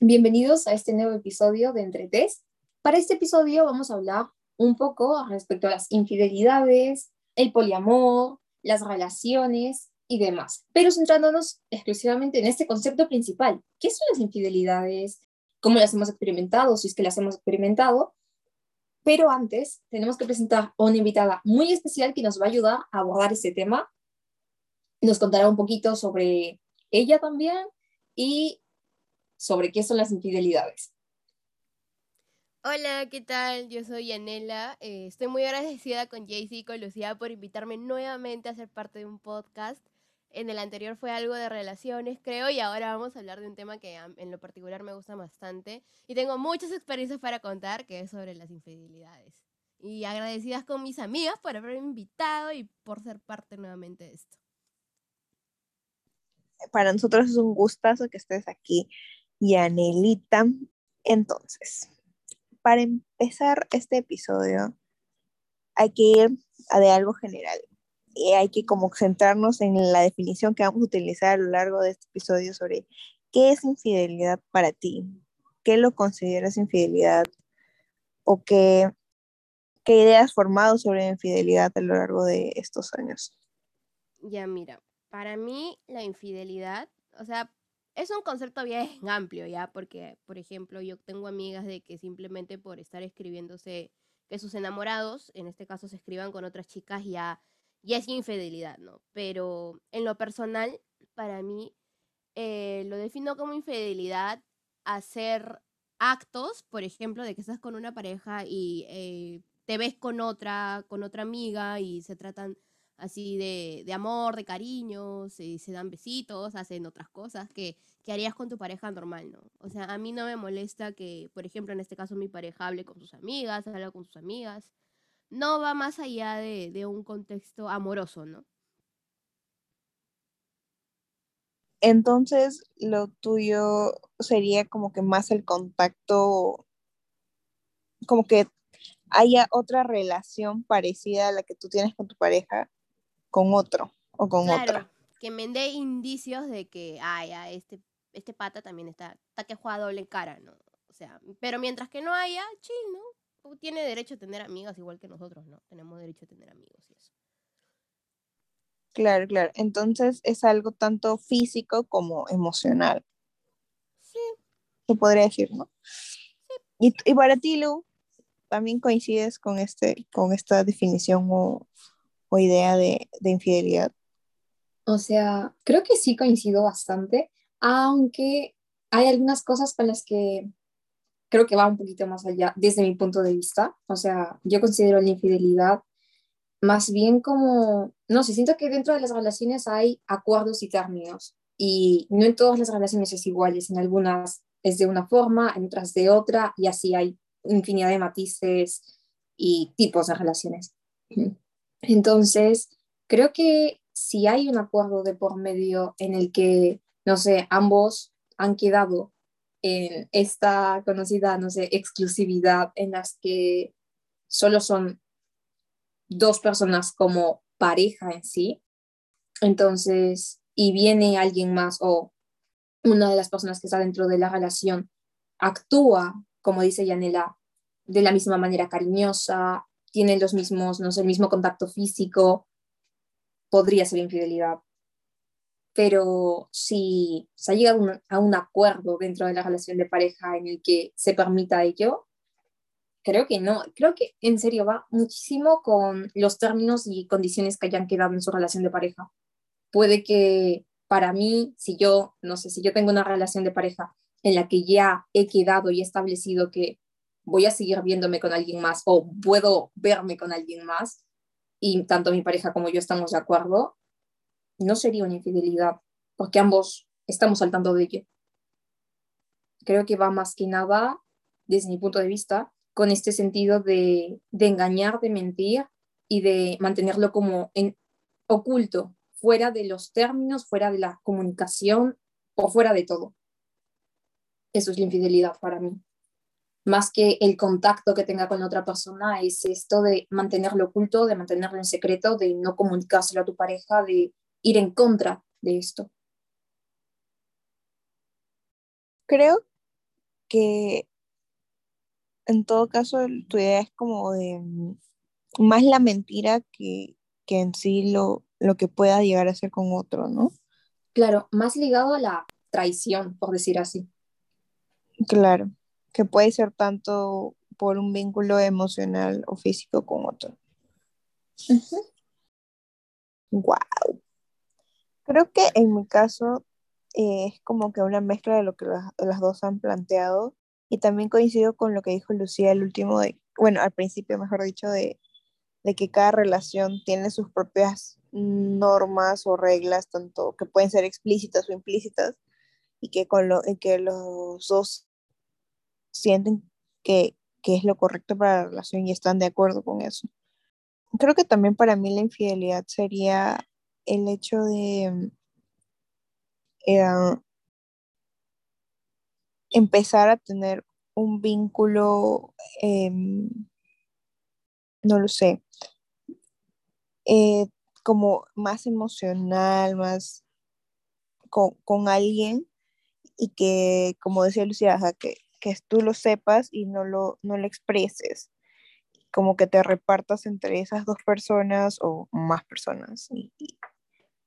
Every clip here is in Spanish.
Bienvenidos a este nuevo episodio de Entretes. Para este episodio vamos a hablar un poco respecto a las infidelidades, el poliamor, las relaciones y demás, pero centrándonos exclusivamente en este concepto principal. ¿Qué son las infidelidades? ¿Cómo las hemos experimentado? Si es que las hemos experimentado. Pero antes tenemos que presentar a una invitada muy especial que nos va a ayudar a abordar este tema. Nos contará un poquito sobre ella también y sobre qué son las infidelidades. Hola, ¿qué tal? Yo soy Yanela. Eh, estoy muy agradecida con Jaycee y con Lucía por invitarme nuevamente a ser parte de un podcast. En el anterior fue algo de relaciones, creo, y ahora vamos a hablar de un tema que en lo particular me gusta bastante. Y tengo muchas experiencias para contar, que es sobre las infidelidades. Y agradecidas con mis amigas por haberme invitado y por ser parte nuevamente de esto para nosotros es un gustazo que estés aquí, Yanelita. Entonces, para empezar este episodio, hay que ir a de algo general y hay que como centrarnos en la definición que vamos a utilizar a lo largo de este episodio sobre qué es infidelidad para ti, qué lo consideras infidelidad o qué, qué ideas formado sobre infidelidad a lo largo de estos años. Ya, mira, para mí la infidelidad, o sea, es un concepto bien amplio, ¿ya? Porque, por ejemplo, yo tengo amigas de que simplemente por estar escribiéndose que sus enamorados, en este caso, se escriban con otras chicas, ya, ya es infidelidad, ¿no? Pero en lo personal, para mí, eh, lo defino como infidelidad hacer actos, por ejemplo, de que estás con una pareja y eh, te ves con otra, con otra amiga y se tratan así de, de amor, de cariño, se, se, dan besitos, hacen otras cosas que, que, harías con tu pareja normal, ¿no? O sea, a mí no me molesta que, por ejemplo, en este caso mi pareja hable con sus amigas, hable con sus amigas. No va más allá de, de un contexto amoroso, ¿no? Entonces, lo tuyo sería como que más el contacto, como que haya otra relación parecida a la que tú tienes con tu pareja, con otro o con claro, otra. Que me dé indicios de que, ay, este, este pata también está, está que juega doble cara, ¿no? O sea, pero mientras que no haya, chill, ¿no? Tiene derecho a tener amigos igual que nosotros, ¿no? Tenemos derecho a tener amigos y eso. Claro, claro. Entonces es algo tanto físico como emocional. Sí. Se podría decir, ¿no? Sí. Y, y para ti, Lu, ¿también coincides con, este, con esta definición o, o idea de, de infidelidad? O sea, creo que sí coincido bastante, aunque hay algunas cosas con las que creo que va un poquito más allá desde mi punto de vista. O sea, yo considero la infidelidad más bien como, no sé, siento que dentro de las relaciones hay acuerdos y términos y no en todas las relaciones es iguales, en algunas es de una forma, en otras de otra y así hay infinidad de matices y tipos de relaciones. Entonces, creo que si hay un acuerdo de por medio en el que, no sé, ambos han quedado en esta conocida, no sé, exclusividad en las que solo son dos personas como pareja en sí, entonces, y viene alguien más o una de las personas que está dentro de la relación actúa, como dice Yanela, de la misma manera cariñosa, tienen los mismos, no sé, el mismo contacto físico, podría ser infidelidad. Pero si se ha llegado a un acuerdo dentro de la relación de pareja en el que se permita ello, creo que no. Creo que en serio va muchísimo con los términos y condiciones que hayan quedado en su relación de pareja. Puede que para mí, si yo, no sé, si yo tengo una relación de pareja en la que ya he quedado y establecido que voy a seguir viéndome con alguien más o puedo verme con alguien más y tanto mi pareja como yo estamos de acuerdo, no sería una infidelidad porque ambos estamos saltando de ello. Creo que va más que nada, desde mi punto de vista, con este sentido de, de engañar, de mentir y de mantenerlo como en, oculto, fuera de los términos, fuera de la comunicación o fuera de todo. Eso es la infidelidad para mí más que el contacto que tenga con otra persona, es esto de mantenerlo oculto, de mantenerlo en secreto, de no comunicárselo a tu pareja, de ir en contra de esto. Creo que en todo caso tu idea es como de mm, más la mentira que, que en sí lo, lo que pueda llegar a ser con otro, ¿no? Claro, más ligado a la traición, por decir así. Claro, que puede ser tanto por un vínculo emocional o físico con otro. Wow. Creo que en mi caso eh, es como que una mezcla de lo que las, las, dos han planteado y también coincido con lo que dijo Lucía el último de, bueno, al principio mejor dicho, de, de que cada relación tiene sus propias normas o reglas, tanto que pueden ser explícitas o implícitas, y que, con lo, que los dos sienten que, que es lo correcto para la relación y están de acuerdo con eso. Creo que también para mí la infidelidad sería el hecho de eh, empezar a tener un vínculo, eh, no lo sé, eh, como más emocional, más con, con, alguien y que, como decía Lucía, que, que tú lo sepas y no lo, no lo expreses, como que te repartas entre esas dos personas o más personas. Y,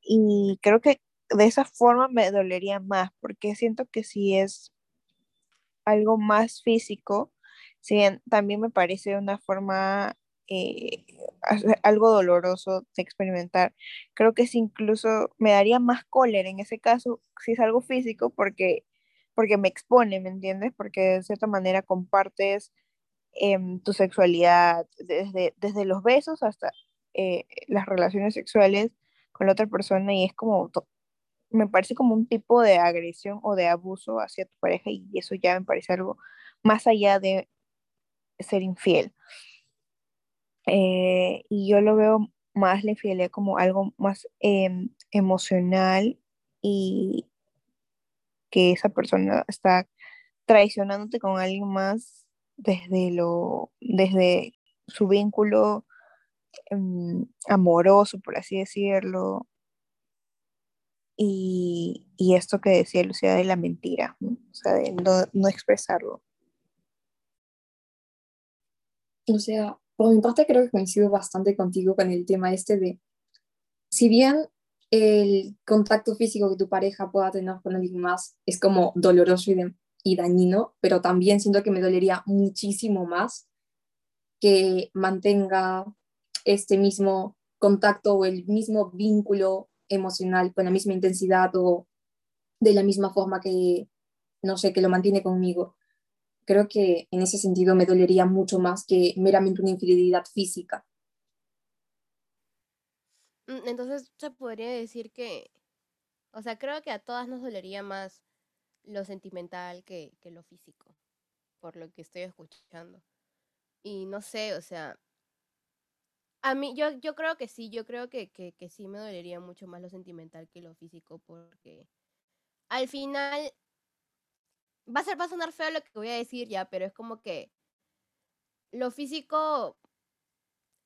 y creo que de esa forma me dolería más, porque siento que si es algo más físico, también me parece una forma eh, algo doloroso de experimentar. Creo que si incluso me daría más cólera en ese caso si es algo físico porque, porque me expone, ¿me entiendes? Porque de cierta manera compartes eh, tu sexualidad desde, desde los besos hasta eh, las relaciones sexuales con la otra persona y es como, me parece como un tipo de agresión o de abuso hacia tu pareja y eso ya me parece algo más allá de ser infiel. Eh, y yo lo veo más la infidelidad como algo más em, emocional y que esa persona está traicionándote con alguien más desde lo desde su vínculo em, amoroso por así decirlo y, y, esto que decía Lucía de la mentira ¿no? o sea de no, no expresarlo o sea por mi parte creo que coincido bastante contigo con el tema este de, si bien el contacto físico que tu pareja pueda tener con alguien más es como doloroso y, y dañino, pero también siento que me dolería muchísimo más que mantenga este mismo contacto o el mismo vínculo emocional con la misma intensidad o de la misma forma que, no sé, que lo mantiene conmigo creo que en ese sentido me dolería mucho más que meramente una infidelidad física. Mm, entonces se podría decir que, o sea, creo que a todas nos dolería más lo sentimental que, que lo físico, por lo que estoy escuchando. Y no sé, o sea, a mí, yo, yo creo que sí, yo creo que, que, que sí me dolería mucho más lo sentimental que lo físico, porque al final va a ser, va a sonar feo lo que voy a decir ya, pero es como que lo físico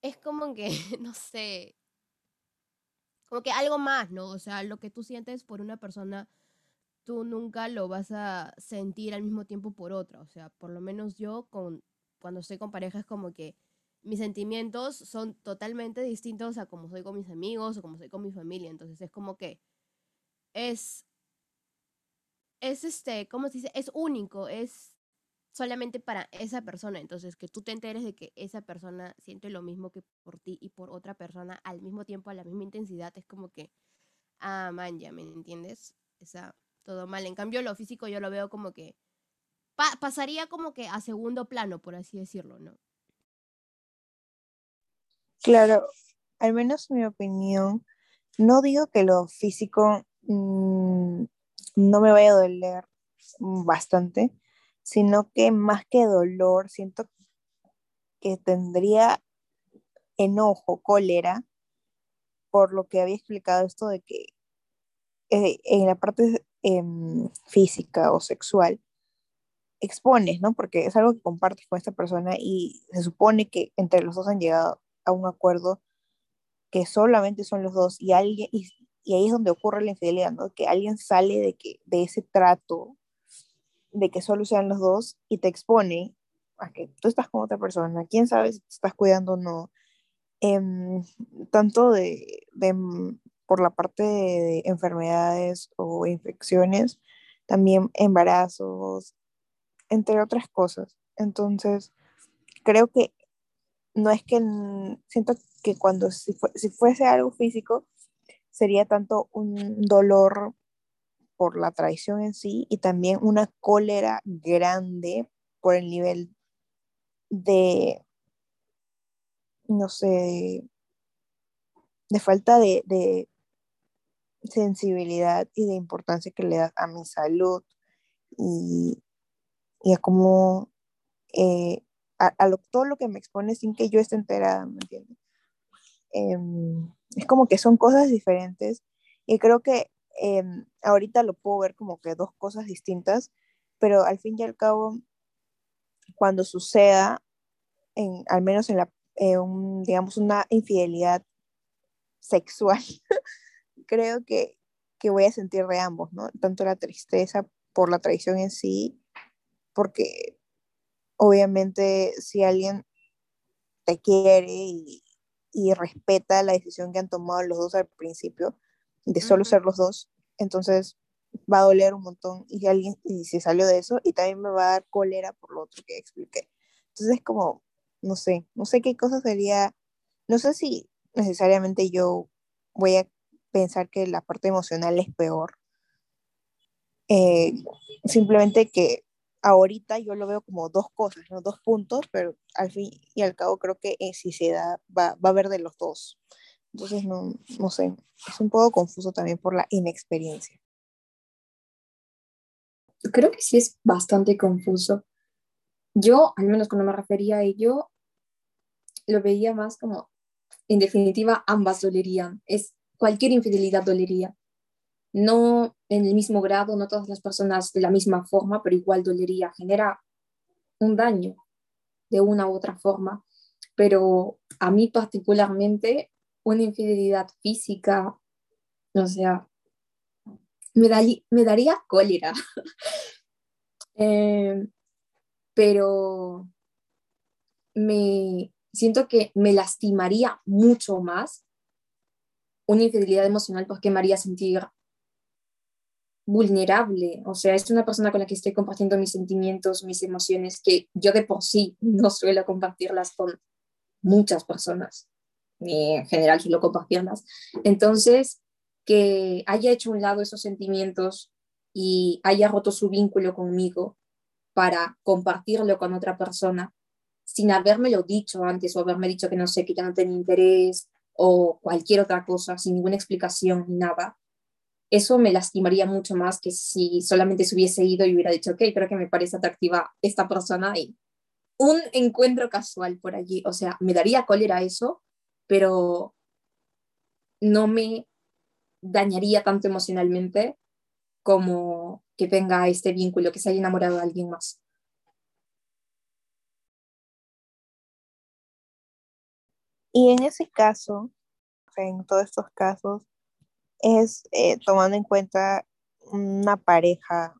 es como que, no sé, como que algo más, ¿no? O sea, lo que tú sientes por una persona, tú nunca lo vas a sentir al mismo tiempo por otra. O sea, por lo menos yo con, cuando estoy con pareja es como que mis sentimientos son totalmente distintos a como soy con mis amigos o como soy con mi familia. Entonces es como que es es este, ¿cómo se dice? Es único, es solamente para esa persona. Entonces, que tú te enteres de que esa persona siente lo mismo que por ti y por otra persona al mismo tiempo, a la misma intensidad, es como que, ah, man, ya, ¿me entiendes? Esa, todo mal. En cambio, lo físico yo lo veo como que pasaría como que a segundo plano, por así decirlo, ¿no? Claro, al menos mi opinión, no digo que lo físico mmm, no me vaya a doler bastante, sino que más que dolor, siento que tendría enojo, cólera, por lo que había explicado esto de que eh, en la parte em, física o sexual expones, ¿no? Porque es algo que compartes con esta persona y se supone que entre los dos han llegado a un acuerdo que solamente son los dos y alguien y, ahí es donde ocurre la infidelidad, ¿no? Que alguien sale de, que, de ese trato de que solo sean los dos y te expone a que tú estás con otra persona, quién sabe si te estás cuidando o no, em, tanto de, por la parte de enfermedades o infecciones, también embarazos, entre otras cosas. Entonces, creo que no es que siento que cuando si, fuese algo físico, sería tanto un dolor por la traición en sí y también una cólera grande por el nivel de, no sé, de falta de, sensibilidad y de importancia que le das a mi salud y, y a cómo eh, a, todo lo que me expone sin que yo esté enterada, ¿me entiendes? Em, es como que son cosas diferentes y creo que em, ahorita lo puedo ver como que dos cosas distintas, pero al fin y al cabo, cuando suceda, en, al menos en la, digamos, una infidelidad sexual, creo que, que voy a sentir de ambos, ¿no? Tanto la tristeza por la traición en sí, porque obviamente si alguien te quiere y, respeta la decisión que han tomado los dos al principio, de solo ser los dos, entonces va a doler un montón y alguien y si salió de eso y también me va a dar cólera por lo otro que expliqué. Entonces como, no sé, no sé qué cosa sería, no sé si necesariamente yo voy a pensar que la parte emocional es peor. Eh, simplemente que ahorita yo lo veo como dos cosas, ¿no? Dos puntos, pero al fin y al cabo creo que eh, si se da, va, va a haber de los dos. Entonces, no, no sé, es un poco confuso también por la inexperiencia. Creo que sí es bastante confuso. Yo, al menos cuando me refería a ello, lo veía más como, en definitiva, ambas dolerían. Es, cualquier infidelidad dolería no en el mismo grado, no todas las personas de la misma forma, pero igual dolería, genera un daño de una u otra forma. Pero a mí particularmente, una infidelidad física, o sea, me, me daría cólera. Eh, pero me siento que me lastimaría mucho más una infidelidad emocional porque me haría sentir vulnerable, o sea, es una persona con la que estoy compartiendo mis sentimientos, mis emociones, que yo de por sí no suelo compartirlas con muchas personas, en general suelo compartirlas. Entonces, que haya hecho un lado esos sentimientos y haya roto su vínculo conmigo para compartirlo con otra persona, sin habérmelo dicho antes o haberme dicho que no sé, que ya no tenía interés o cualquier otra cosa, sin ninguna explicación ni nada, eso me lastimaría mucho más que si solamente se hubiese ido y hubiera dicho, ok, creo que me parece atractiva esta persona y un encuentro casual por allí. O sea, me daría cólera eso, pero no me dañaría tanto emocionalmente como que tenga este vínculo, que se haya enamorado de alguien más. Y en ese caso, en todos estos casos, es eh, tomando en cuenta una pareja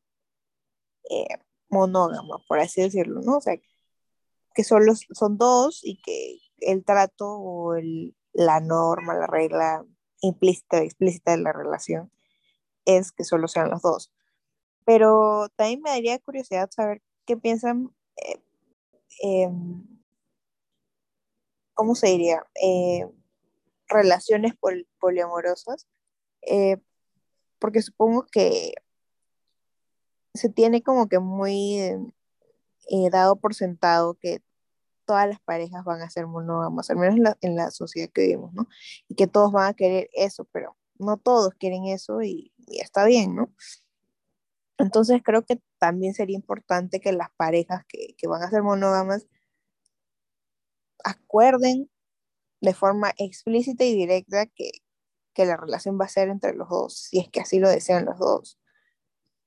eh, monógama, por así decirlo, ¿no? O sea, que solo son dos y que el trato o la norma, la regla implícita o explícita de la relación es que solo sean los dos. Pero también me daría curiosidad saber qué piensan, eh, em, ¿cómo se diría? relaciones poliamorosas eh, porque supongo que se tiene como que muy eh, dado por sentado que todas las parejas van a ser monógamas, al menos en la, sociedad que vivimos, ¿no? Y que todos van a querer eso, pero no todos quieren eso y, está bien, ¿no? Entonces creo que también sería importante que las parejas que, que van a ser monógamas acuerden de forma explícita y directa que, que la relación va a ser entre los dos, si es que así lo desean los dos.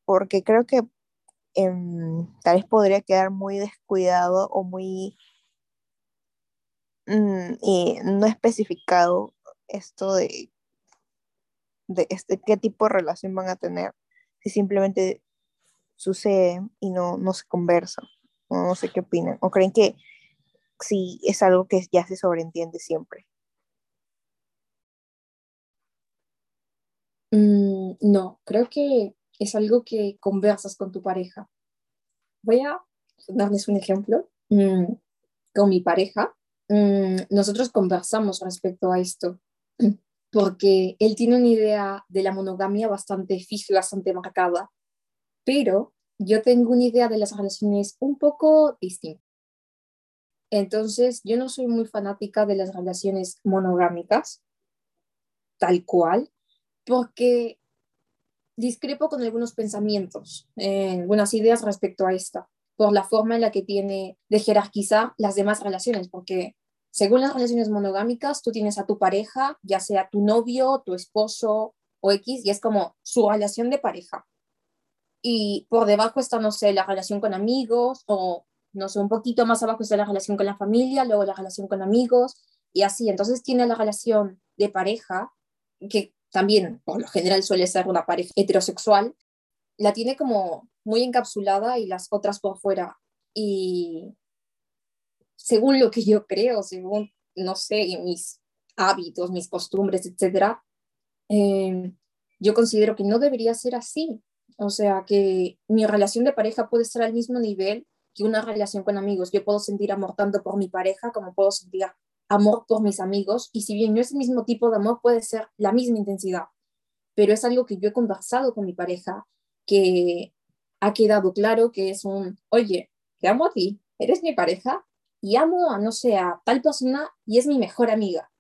Porque creo que em, tal vez podría quedar muy descuidado o muy mm, no especificado esto de, de este, qué tipo de relación van a tener. Si simplemente sucede y no, no se conversa. No, no sé qué opinan. ¿O creen que sí es algo que ya se sobreentiende siempre? Mm, no, creo que es algo que conversas con tu pareja. Voy a darles un ejemplo. Mm, con mi pareja, mm, nosotros conversamos respecto a esto, porque él tiene una idea de la monogamia bastante fija, bastante marcada, pero yo tengo una idea de las relaciones un poco distinta. Entonces, yo no soy muy fanática de las relaciones monogámicas, tal cual, porque discrepo con algunos pensamientos, eh, algunas ideas respecto a esta, por la forma en la que tiene de jerarquizar las demás relaciones, porque según las relaciones monogámicas, tú tienes a tu pareja, ya sea tu novio, tu esposo o X, y es como su relación de pareja. Y por debajo está, no sé, la relación con amigos, o no sé, un poquito más abajo está la relación con la familia, luego la relación con amigos, y así. Entonces tiene la relación de pareja, que también por lo general suele ser una pareja heterosexual, la tiene como muy encapsulada y las otras por fuera. Y según lo que yo creo, según, no sé, mis hábitos, mis costumbres, etcétera, eh, yo considero que no debería ser así. O sea, que mi relación de pareja puede estar al mismo nivel que una relación con amigos. Yo puedo sentir amor tanto por mi pareja como puedo sentir amor por mis amigos y si bien no es el mismo tipo de amor, puede ser la misma intensidad, pero es algo que yo he conversado con mi pareja, que ha quedado claro que es un, oye, te amo a ti, eres mi pareja y amo no sé, a tal persona y es mi mejor amiga,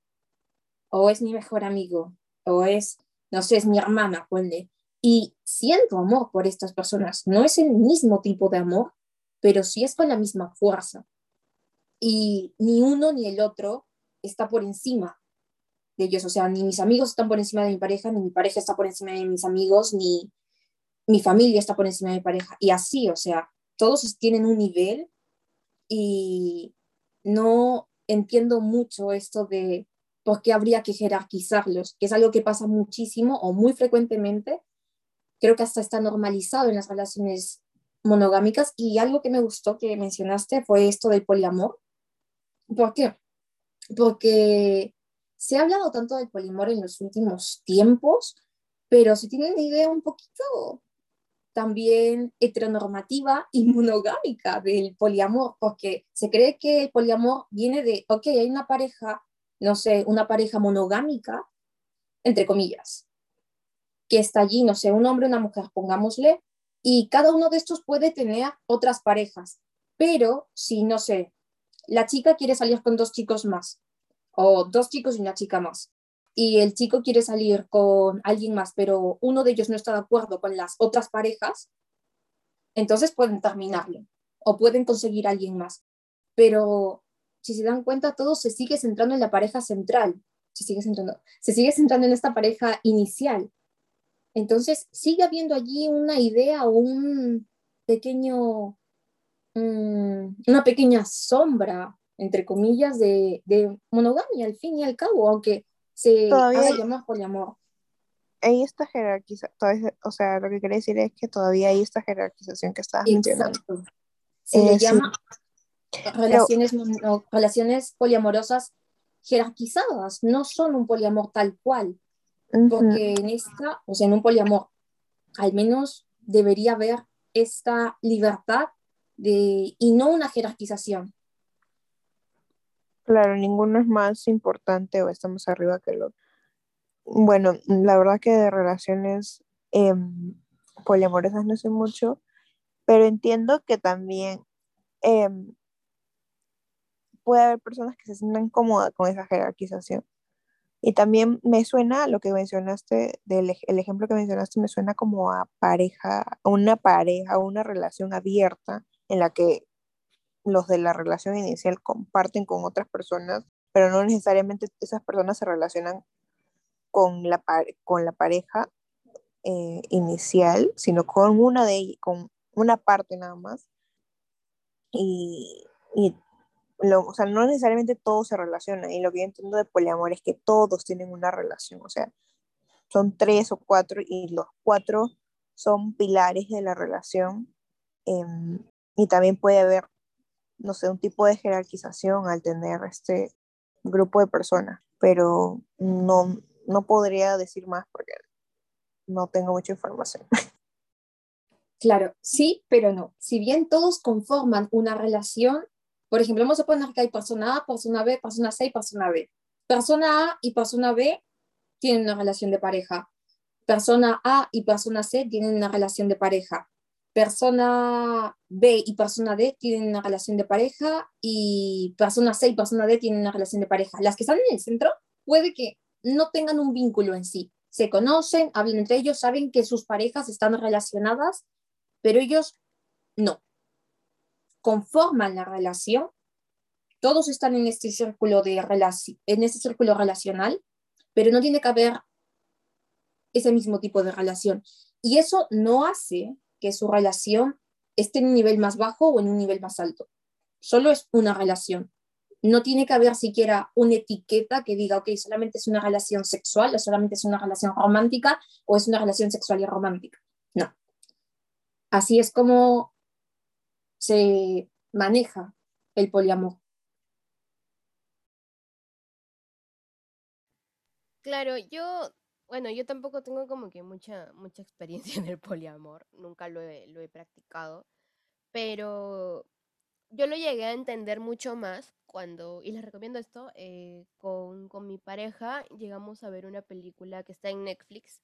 o es mi mejor amigo, o es, no sé, es mi hermana, ponle. Y siento amor por estas personas. No es el mismo tipo de amor, pero sí es con la misma fuerza y ni uno ni el otro está por encima de ellos. O sea, ni mis amigos están por encima de mi pareja, ni mi pareja está por encima de mis amigos, ni mi familia está por encima de mi pareja. Y así, o sea, todos tienen un nivel y no entiendo mucho esto de por qué habría que jerarquizarlos, que es algo que pasa muchísimo o muy frecuentemente. Creo que hasta está normalizado en las relaciones monogámicas y algo que me gustó que mencionaste fue esto del poliamor, ¿Por qué? Porque se ha hablado tanto del polimor en los últimos tiempos, pero se tiene una idea un poquito también heteronormativa y monogámica del poliamor, porque se cree que el poliamor viene de, ok, hay una pareja, no sé, una pareja monogámica, entre comillas, que está allí, no sé, un hombre, una mujer, pongámosle, y cada uno de estos puede tener otras parejas, pero si, no sé, la chica quiere salir con dos chicos más, o dos chicos y una chica más, y el chico quiere salir con alguien más, pero uno de ellos no está de acuerdo con las otras parejas, entonces pueden terminarlo o pueden conseguir a alguien más. Pero si se dan cuenta, todo se sigue centrando en la pareja central, se sigue centrando, se sigue centrando en esta pareja inicial. Entonces sigue habiendo allí una idea o un pequeño Mm, una pequeña sombra, entre comillas, de, monogamia al fin y al cabo, aunque se todavía haga llamar poliamor. Hay esta jerarquización, o sea, lo que quiere decir es que todavía hay esta jerarquización que estás mencionando. Se le eh, llama relaciones, relaciones poliamorosas jerarquizadas, no son un poliamor tal cual, porque en esta, o sea, en un poliamor, al menos debería haber esta libertad y no una jerarquización. Claro, ninguno es más importante o estamos arriba que el otro. Bueno, la verdad que de relaciones em, poliamorosas no sé mucho, pero entiendo que también em, puede haber personas que se sientan cómodas con esa jerarquización. Y también me suena lo que mencionaste, del, el ejemplo que mencionaste, me suena como a pareja, a una pareja, una relación abierta en la que los de la relación inicial comparten con otras personas, pero no necesariamente esas personas se relacionan con la, con la pareja eh, inicial, sino con una de con una parte nada más. Y, y lo, o sea, no necesariamente todos se relacionan. Y lo que yo entiendo de poliamor es que todos tienen una relación. O sea, son tres o cuatro y los cuatro son pilares de la relación em, y también puede haber, no sé, un tipo de jerarquización al tener este grupo de personas, pero no, no podría decir más porque no tengo mucha información. Claro, sí, pero no. Si bien todos conforman una relación, por ejemplo, vamos a poner que hay persona A, persona B, persona C y persona B. Persona A y persona B tienen una relación de pareja. Persona A y persona C tienen una relación de pareja. Persona B y persona D tienen una relación de pareja y persona C y persona D tienen una relación de pareja. Las que están en el centro puede que no tengan un vínculo en sí. Se conocen, hablan entre ellos, saben que sus parejas están relacionadas, pero ellos no. Conforman la relación. Todos están en este círculo, de en este círculo relacional, pero no tiene que haber ese mismo tipo de relación. Y eso no hace que su relación esté en un nivel más bajo o en un nivel más alto. Solo es una relación. No tiene que haber siquiera una etiqueta que diga, ok, solamente es una relación sexual o solamente es una relación romántica o es una relación sexual y romántica. No. Así es como se maneja el poliamor. Claro, yo, bueno, yo tampoco tengo como que mucha, mucha experiencia en el poliamor, nunca lo he, lo he practicado, pero yo lo llegué a entender mucho más cuando, y les recomiendo esto, eh, con, con mi pareja llegamos a ver una película que está en Netflix,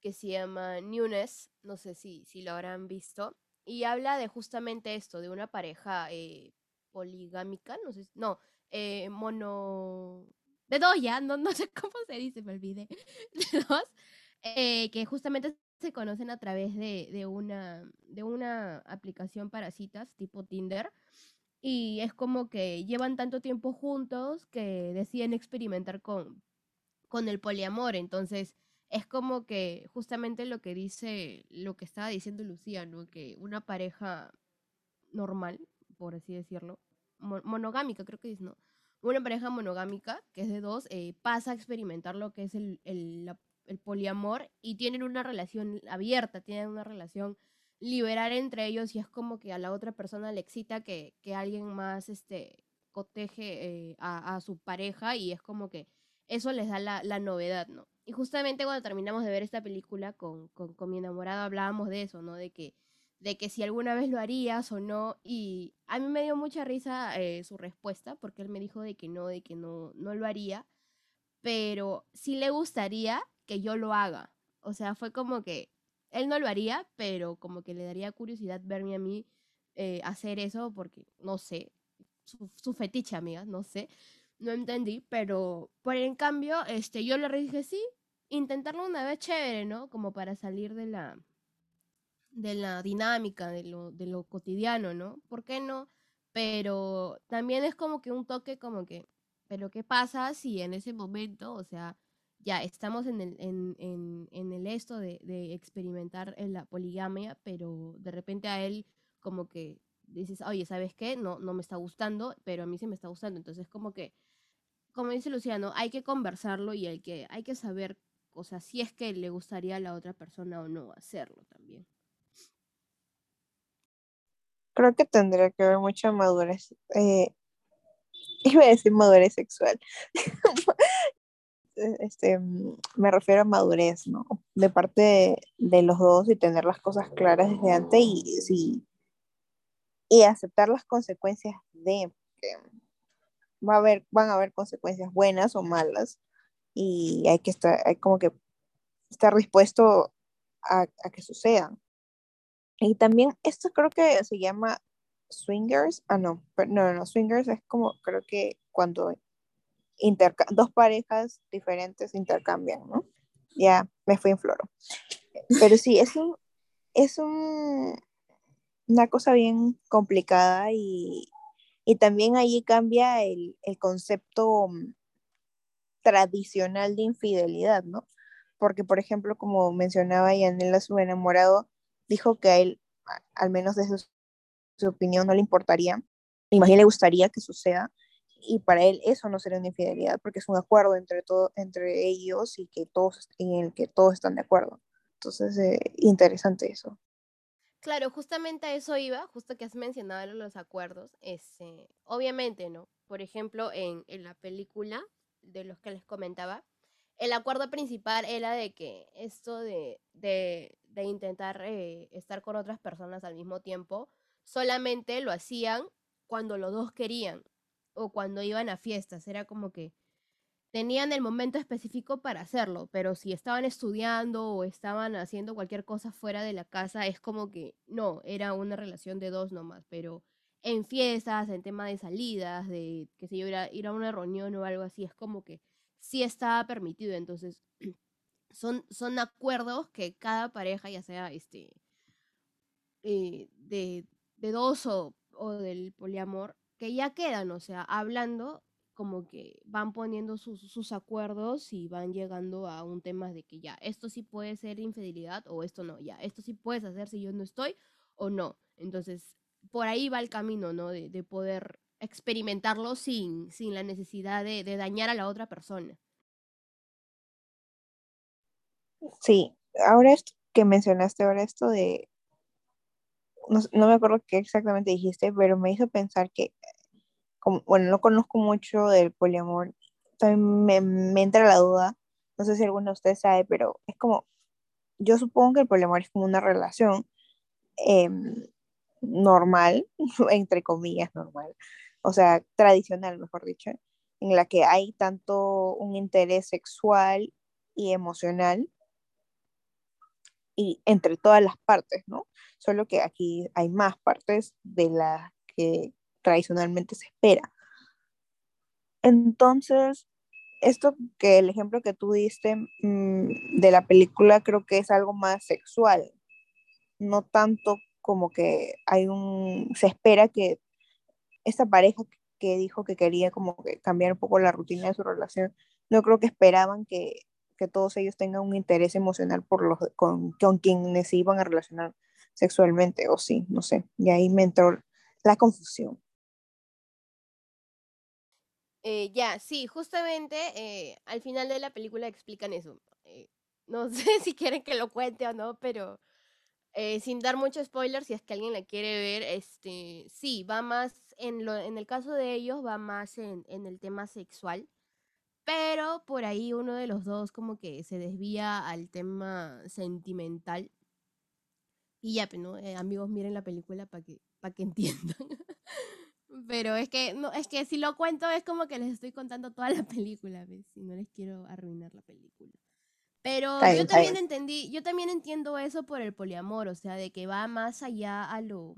que se llama Newness, no sé si, si lo habrán visto, y habla de justamente esto, de una pareja eh, poligámica, no sé, no, eh, mono, de dos ya, no, no sé cómo se dice, me olvidé, de dos, eh, que justamente se conocen a través de, de, una, de una aplicación para citas tipo Tinder. Y es como que llevan tanto tiempo juntos que deciden experimentar con, con el poliamor. Entonces, es como que justamente lo que dice, lo que estaba diciendo Lucía, ¿no? Que una pareja normal, por así decirlo, monogámica, creo que es, ¿no? Una pareja monogámica, que es de dos, eh, pasa a experimentar lo que es el, el, el, poliamor y tienen una relación abierta, tienen una relación liberal entre ellos y es como que a la otra persona le excita que, que alguien más este, coteje eh, a, a, su pareja y es como que eso les da la, la, novedad, ¿no? Y justamente cuando terminamos de ver esta película con, con, con mi enamorado hablábamos de eso, ¿no? De que de que si alguna vez lo harías o no. Y a mí me dio mucha risa eh, su respuesta, porque él me dijo de que no, de que no, no lo haría, pero sí le gustaría que yo lo haga. O sea, fue como que él no lo haría, pero como que le daría curiosidad verme a mí eh, hacer eso, porque no sé, su, su fetiche, amiga, no sé, no entendí, pero por en cambio, este, yo le dije sí, intentarlo una vez chévere, ¿no? Como para salir de la, de la dinámica, de lo, de lo cotidiano, ¿no? ¿Por qué no? Pero también es como que un toque como que, pero ¿qué pasa si en ese momento, o sea, ya estamos en el, en, en, en el esto de, de experimentar en la poligamia, pero de repente a él como que dices, oye, ¿sabes qué? No, no me está gustando, pero a mí sí me está gustando. Entonces, como que, como dice Luciano, hay que conversarlo y hay que, hay que saber, o si es que le gustaría a la otra persona o no hacerlo también creo que tendría que haber mucha madurez. Eh, iba a decir madurez sexual. este, me refiero a madurez, ¿no? De parte de, los dos y tener las cosas claras desde antes y, y aceptar las consecuencias de, va a haber, van a haber consecuencias buenas o malas y hay que estar, hay como que estar dispuesto a que sucedan. Y también esto creo que se llama swingers. Ah, no, pero no, no, swingers es como creo que cuando dos parejas diferentes intercambian, ¿no? Ya me fui en floro. Pero sí, es un, es un, una cosa bien complicada y, y también ahí cambia el, el concepto mm, tradicional de infidelidad, ¿no? Porque, por ejemplo, como mencionaba Yanela, su enamorado, dijo que a él, al menos de su opinión, no le importaría, ni más bien le gustaría que suceda, y para él eso no sería una infidelidad, porque es un acuerdo entre, todo, entre ellos y que todos, en el que todos están de acuerdo. Entonces, eh, interesante eso. Claro, justamente a eso iba, justo que has mencionado los acuerdos. Este, obviamente, ¿no? Por ejemplo, en, en la película de los que les comentaba, el acuerdo principal era de que esto de, de intentar eh, estar con otras personas al mismo tiempo, solamente lo hacían cuando los dos querían o cuando iban a fiestas. Era como que tenían el momento específico para hacerlo, pero si estaban estudiando o estaban haciendo cualquier cosa fuera de la casa, es como que no, era una relación de dos nomás, pero en fiestas, en tema de salidas, de que se yo, ir a, una reunión o algo así, es como que sí estaba permitido, entonces son, son acuerdos que cada pareja, ya sea este eh, de, de dos o, o del poliamor, que ya quedan, o sea, hablando como que van poniendo sus, sus, acuerdos y van llegando a un tema de que ya, esto sí puede ser infidelidad o esto no, ya, esto sí puedes hacer si yo no estoy o no. Entonces, por ahí va el camino, ¿no? De, de poder experimentarlo sin, sin la necesidad de, de, dañar a la otra persona. Sí, ahora esto que mencionaste, ahora esto de, no, no me acuerdo qué exactamente dijiste, pero me hizo pensar que bueno, no conozco mucho del poliamor, también me, me, entra la duda, no sé si alguno de ustedes sabe, pero es como, yo supongo que el poliamor es como una relación eh, normal, entre comillas normal, o sea, tradicional, mejor dicho, en la que hay tanto un interés sexual y emocional y entre todas las partes, ¿no? Solo que aquí hay más partes de las que tradicionalmente se espera. Entonces, esto que el ejemplo que tú diste mmm, de la película creo que es algo más sexual, no tanto como que hay un, se espera que esta pareja que dijo que quería como que cambiar un poco la rutina de su relación, no creo que esperaban que, que todos ellos tengan un interés emocional por los, con, con quienes se iban a relacionar sexualmente, o sí, no sé, y ahí me entró la confusión. Eh, ya, sí, justamente eh, al final de la película explican eso. Eh, no sé si quieren que lo cuente o no, pero sin dar mucho spoiler, si es que alguien la quiere ver, este, sí, va más, en, lo, en el caso de ellos, va más en, en el tema sexual, pero por ahí uno de los dos como que se desvía al tema sentimental. Y ya, pues, ¿no? amigos, miren la película para que, para que entiendan. Pero es que, no, es que si lo cuento es como que les estoy contando toda la película, ¿ves? Si no les quiero arruinar la película. Pero yo también entendí, yo también entiendo eso por el poliamor, o sea, de que va más allá a lo,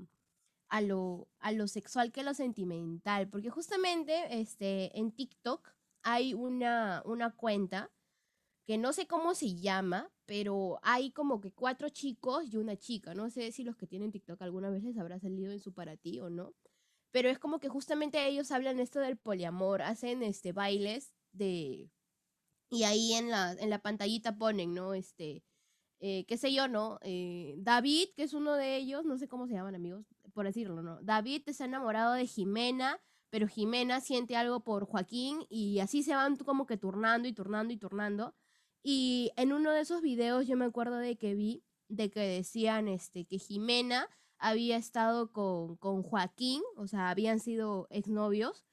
a lo, a lo sexual que lo sentimental. Porque justamente este, en TikTok hay una, una cuenta que no sé cómo se llama, pero hay como que cuatro chicos y una chica. No sé si los que tienen TikTok alguna vez les habrá salido en su para ti o no pero es como que justamente ellos hablan esto del poliamor, hacen este bailes de y ahí en la en la pantallita ponen, ¿no? Este eh, qué sé yo, ¿no? Eh, David, que es uno de ellos, no sé cómo se llaman amigos, por decirlo, ¿no? David está enamorado de Jimena, pero Jimena siente algo por Joaquín y así se van como que turnando y turnando y turnando. Y en uno de esos videos yo me acuerdo de que vi de que decían este que Jimena había estado con, con Joaquín, o sea, habían sido exnovios,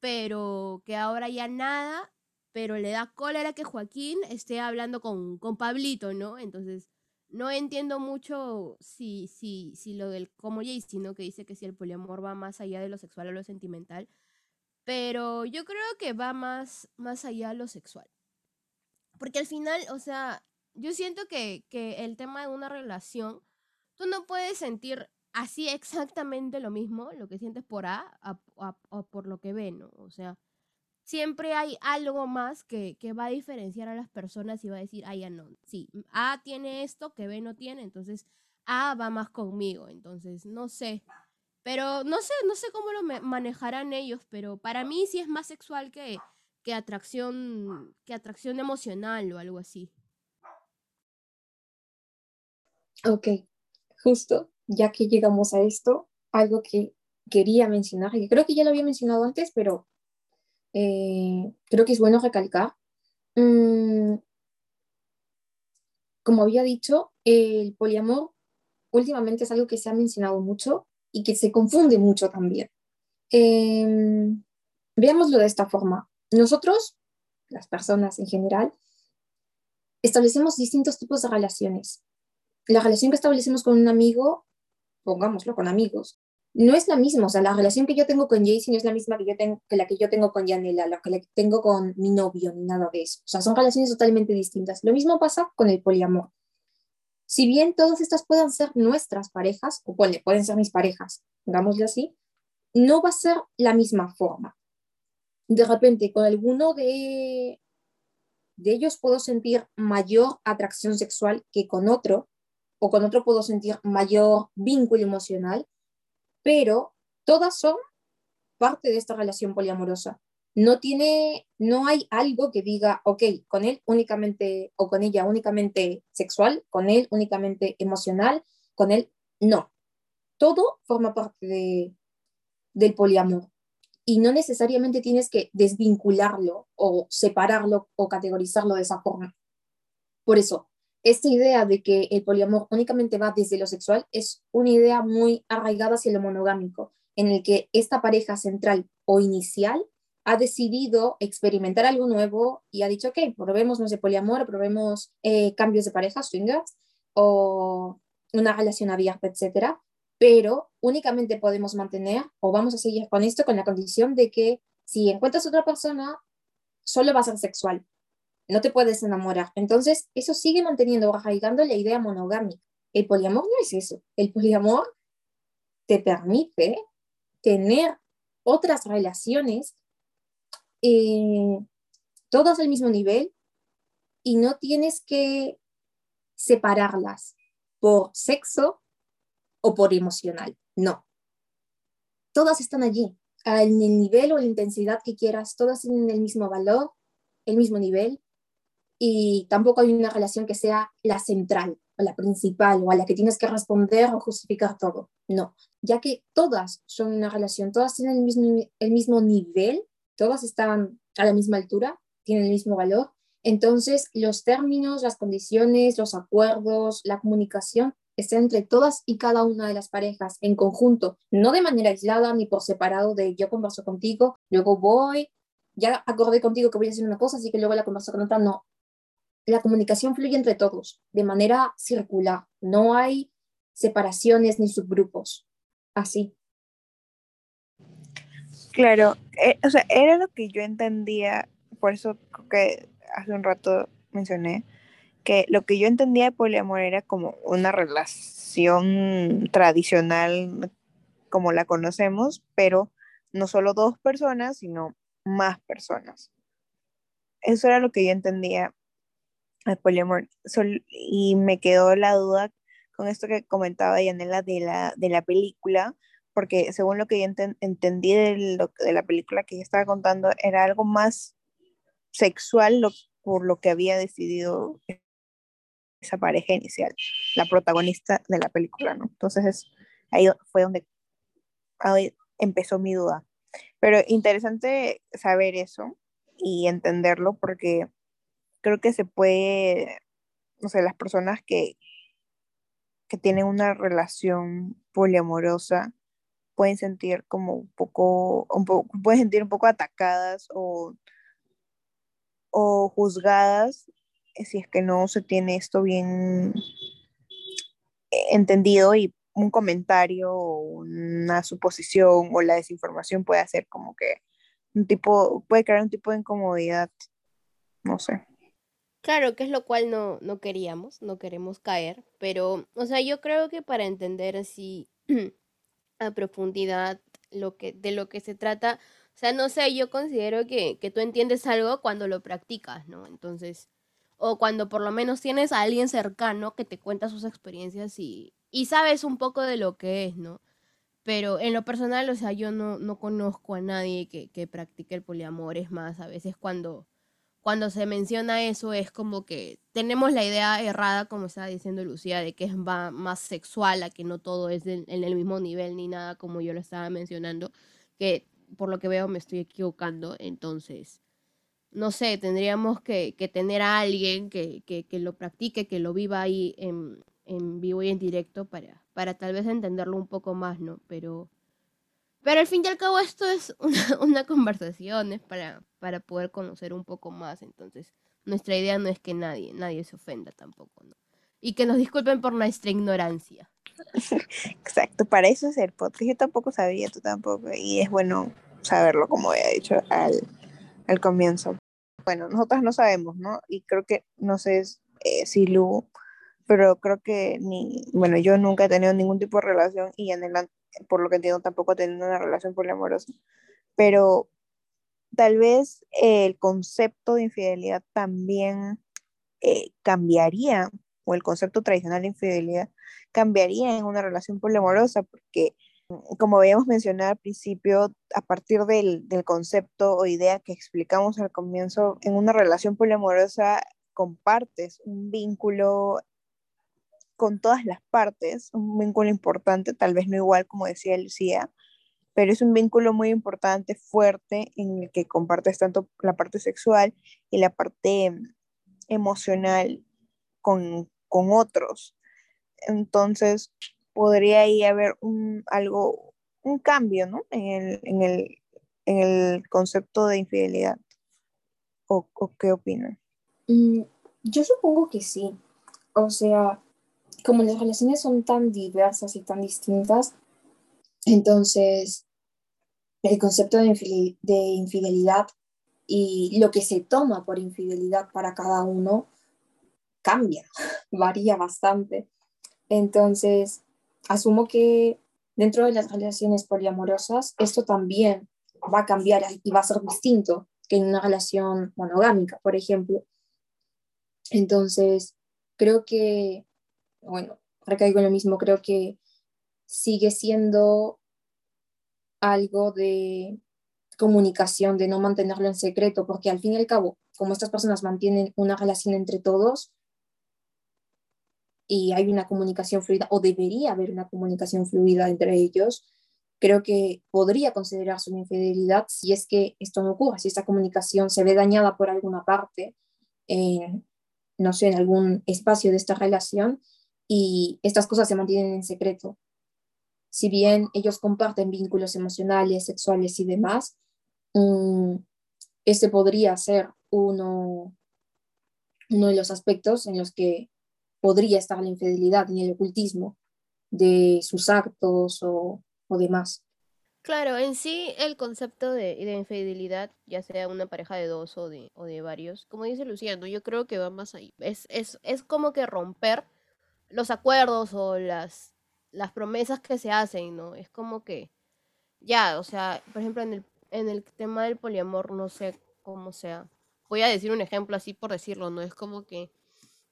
pero que ahora ya nada, pero le da cólera que Joaquín esté hablando con, con Pablito, ¿no? Entonces, no entiendo mucho si, si, si lo del como Jay, sino que dice que si el poliamor va más allá de lo sexual o lo sentimental, pero yo creo que va más, más allá de lo sexual. Porque al final, o sea, yo siento que, que el tema de una relación, tú no puedes sentir así exactamente lo mismo, lo que sientes por A, o por lo que B, ¿no? O sea, siempre hay algo más que, que, va a diferenciar a las personas y va a decir, ah, ya no, sí, A tiene esto que B no tiene, entonces A va más conmigo, entonces no sé. Pero no sé, no sé cómo lo manejarán ellos, pero para mí sí es más sexual que, que atracción, que atracción emocional o algo así. Ok, justo ya que llegamos a esto, algo que quería mencionar, que creo que ya lo había mencionado antes, pero eh, creo que es bueno recalcar. Mm, como había dicho, el poliamor últimamente es algo que se ha mencionado mucho y que se confunde mucho también. Em, veámoslo de esta forma. Nosotros, las personas en general, establecemos distintos tipos de relaciones. La relación que establecemos con un amigo, pongámoslo con amigos, no es la misma. O sea, la relación que yo tengo con Jaycee no es la misma que, yo tengo, que la que yo tengo con Yanela, la que tengo con mi novio, ni nada de eso. O sea, son relaciones totalmente distintas. Lo mismo pasa con el poliamor. Si bien todas estas puedan ser nuestras parejas, o pueden ser mis parejas, digámoslo así, no va a ser la misma forma. De repente, con alguno de, de ellos puedo sentir mayor atracción sexual que con otro, o con otro puedo sentir mayor vínculo emocional, pero todas son parte de esta relación poliamorosa. No tiene, no hay algo que diga, ok, con él únicamente o con ella únicamente sexual, con él únicamente emocional, con él no. Todo forma parte de, del poliamor y no necesariamente tienes que desvincularlo o separarlo o categorizarlo de esa forma. Por eso, esta idea de que el poliamor únicamente va desde lo sexual es una idea muy arraigada hacia lo monogámico, en el que esta pareja central o inicial ha decidido experimentar algo nuevo y ha dicho, ok, probemos, no sé, poliamor, probemos eh, cambios de pareja, swingers, o una relación abierta, etcétera, pero únicamente podemos mantener o vamos a seguir con esto con la condición de que si encuentras otra persona, solo va a ser sexual, no te puedes enamorar. Entonces, eso sigue manteniendo, arraigando la idea monogámica. El poliamor no es eso. El poliamor te permite tener otras relaciones, eh, todas al mismo nivel, y no tienes que separarlas por sexo o por emocional. No. Todas están allí, en el nivel o la intensidad que quieras, todas tienen el mismo valor, el mismo nivel, y tampoco hay una relación que sea la central o la principal o a la que tienes que responder o justificar todo. No, ya que todas son una relación, todas tienen el mismo, el mismo nivel, todas están a la misma altura, tienen el mismo valor. Entonces, los términos, las condiciones, los acuerdos, la comunicación están entre todas y cada una de las parejas en conjunto, no de manera aislada ni por separado de yo converso contigo, luego voy, ya acordé contigo que voy a hacer una cosa, así que luego la converso con otra. No, la comunicación fluye entre todos de manera circular. No hay separaciones ni subgrupos. Así. Claro, eh, o sea, era lo que yo entendía, por eso creo que hace un rato mencioné, que lo que yo entendía de poliamor era como una relación tradicional como la conocemos, pero no solo dos personas, sino más personas. Eso era lo que yo entendía al y me quedó la duda con esto que comentaba Yanela de la, de la película, porque según lo que yo entendí de, de, la película que ella estaba contando, era algo más sexual por lo que había decidido esa pareja inicial, la protagonista de la película, ¿no? Entonces ahí fue donde ahí empezó mi duda. Pero interesante saber eso y entenderlo porque creo que se puede, no sé, las personas que, que tienen una relación poliamorosa pueden sentir como un poco, un poco pueden sentir un poco atacadas o, o juzgadas si es que no se tiene esto bien entendido y un comentario o una suposición o la desinformación puede hacer como que un tipo, puede crear un tipo de incomodidad, no sé. Claro, que es lo cual no, no queríamos, no queremos caer, pero, o sea, yo creo que para entender así a profundidad lo que, de lo que se trata, o sea, no sé, yo considero que, que tú entiendes algo cuando lo practicas, ¿no? Entonces, o cuando por lo menos tienes a alguien cercano que te cuenta sus experiencias y, y sabes un poco de lo que es, ¿no? Pero en lo personal, o sea, yo no, no conozco a nadie que, que practique el poliamor, es más, a veces cuando cuando se menciona eso es como que tenemos la idea errada, como estaba diciendo Lucía, de que es más sexual, a que no todo es en el mismo nivel ni nada como yo lo estaba mencionando, que por lo que veo me estoy equivocando, entonces, no sé, tendríamos que, tener a alguien que, lo practique, que lo viva ahí en, vivo y en directo para, para tal vez entenderlo un poco más, ¿no? Pero, pero al fin y al cabo esto es una, una conversación, es para, para poder conocer un poco más, entonces nuestra idea no es que nadie, nadie se ofenda tampoco, ¿no? Y que nos disculpen por nuestra ignorancia. Exacto, para eso es el podcast. Yo tampoco sabía, tú tampoco, y es bueno saberlo, como había dicho al, al comienzo bueno, nosotras no sabemos, ¿no? Y creo que, no sé eh, si Lu, pero creo que ni, bueno, yo nunca he tenido ningún tipo de relación y en el, por lo que entiendo tampoco he tenido una relación poliamorosa, pero tal vez el concepto de infidelidad también eh, cambiaría, o el concepto tradicional de infidelidad cambiaría en una relación poliamorosa, porque como habíamos mencionado al principio, a partir del, concepto o idea que explicamos al comienzo, en una relación poliamorosa compartes un vínculo con todas las partes, un vínculo importante, tal vez no igual como decía Lucía, pero es un vínculo muy importante, fuerte, en el que compartes tanto la parte sexual y la parte emocional con, con otros. Entonces, podría ahí haber un, algo, un cambio, ¿no? En el, concepto de infidelidad. ¿O, qué opinan? Mm, yo supongo que sí. O sea, como las relaciones son tan diversas y tan distintas, entonces el concepto de, de infidelidad y lo que se toma por infidelidad para cada uno cambia, varía bastante. Entonces, asumo que dentro de las relaciones poliamorosas esto también va a cambiar y va a ser distinto que en una relación monogámica, por ejemplo. Entonces, creo que, bueno, recaigo en lo mismo, creo que sigue siendo algo de comunicación, de no mantenerlo en secreto, porque al fin y al cabo, como estas personas mantienen una relación entre todos, y hay una comunicación fluida o debería haber una comunicación fluida entre ellos, creo que podría considerarse una infidelidad si es que esto no ocurre, si esta comunicación se ve dañada por alguna parte, no sé, en algún espacio de esta relación y estas cosas se mantienen en secreto. Si bien ellos comparten vínculos emocionales, sexuales y demás, um, este podría ser uno, uno de los aspectos en los que podría estar la infidelidad en el ocultismo de sus actos o, o demás. Claro, en sí el concepto de, de, infidelidad, ya sea una pareja de dos o de, o de varios, como dice Luciano, yo creo que va más ahí. Es, es, es como que romper los acuerdos o las, las promesas que se hacen, ¿no? Es como que, ya, o sea, por ejemplo, en el, en el tema del poliamor, no sé cómo sea. Voy a decir un ejemplo así por decirlo, ¿no? Es como que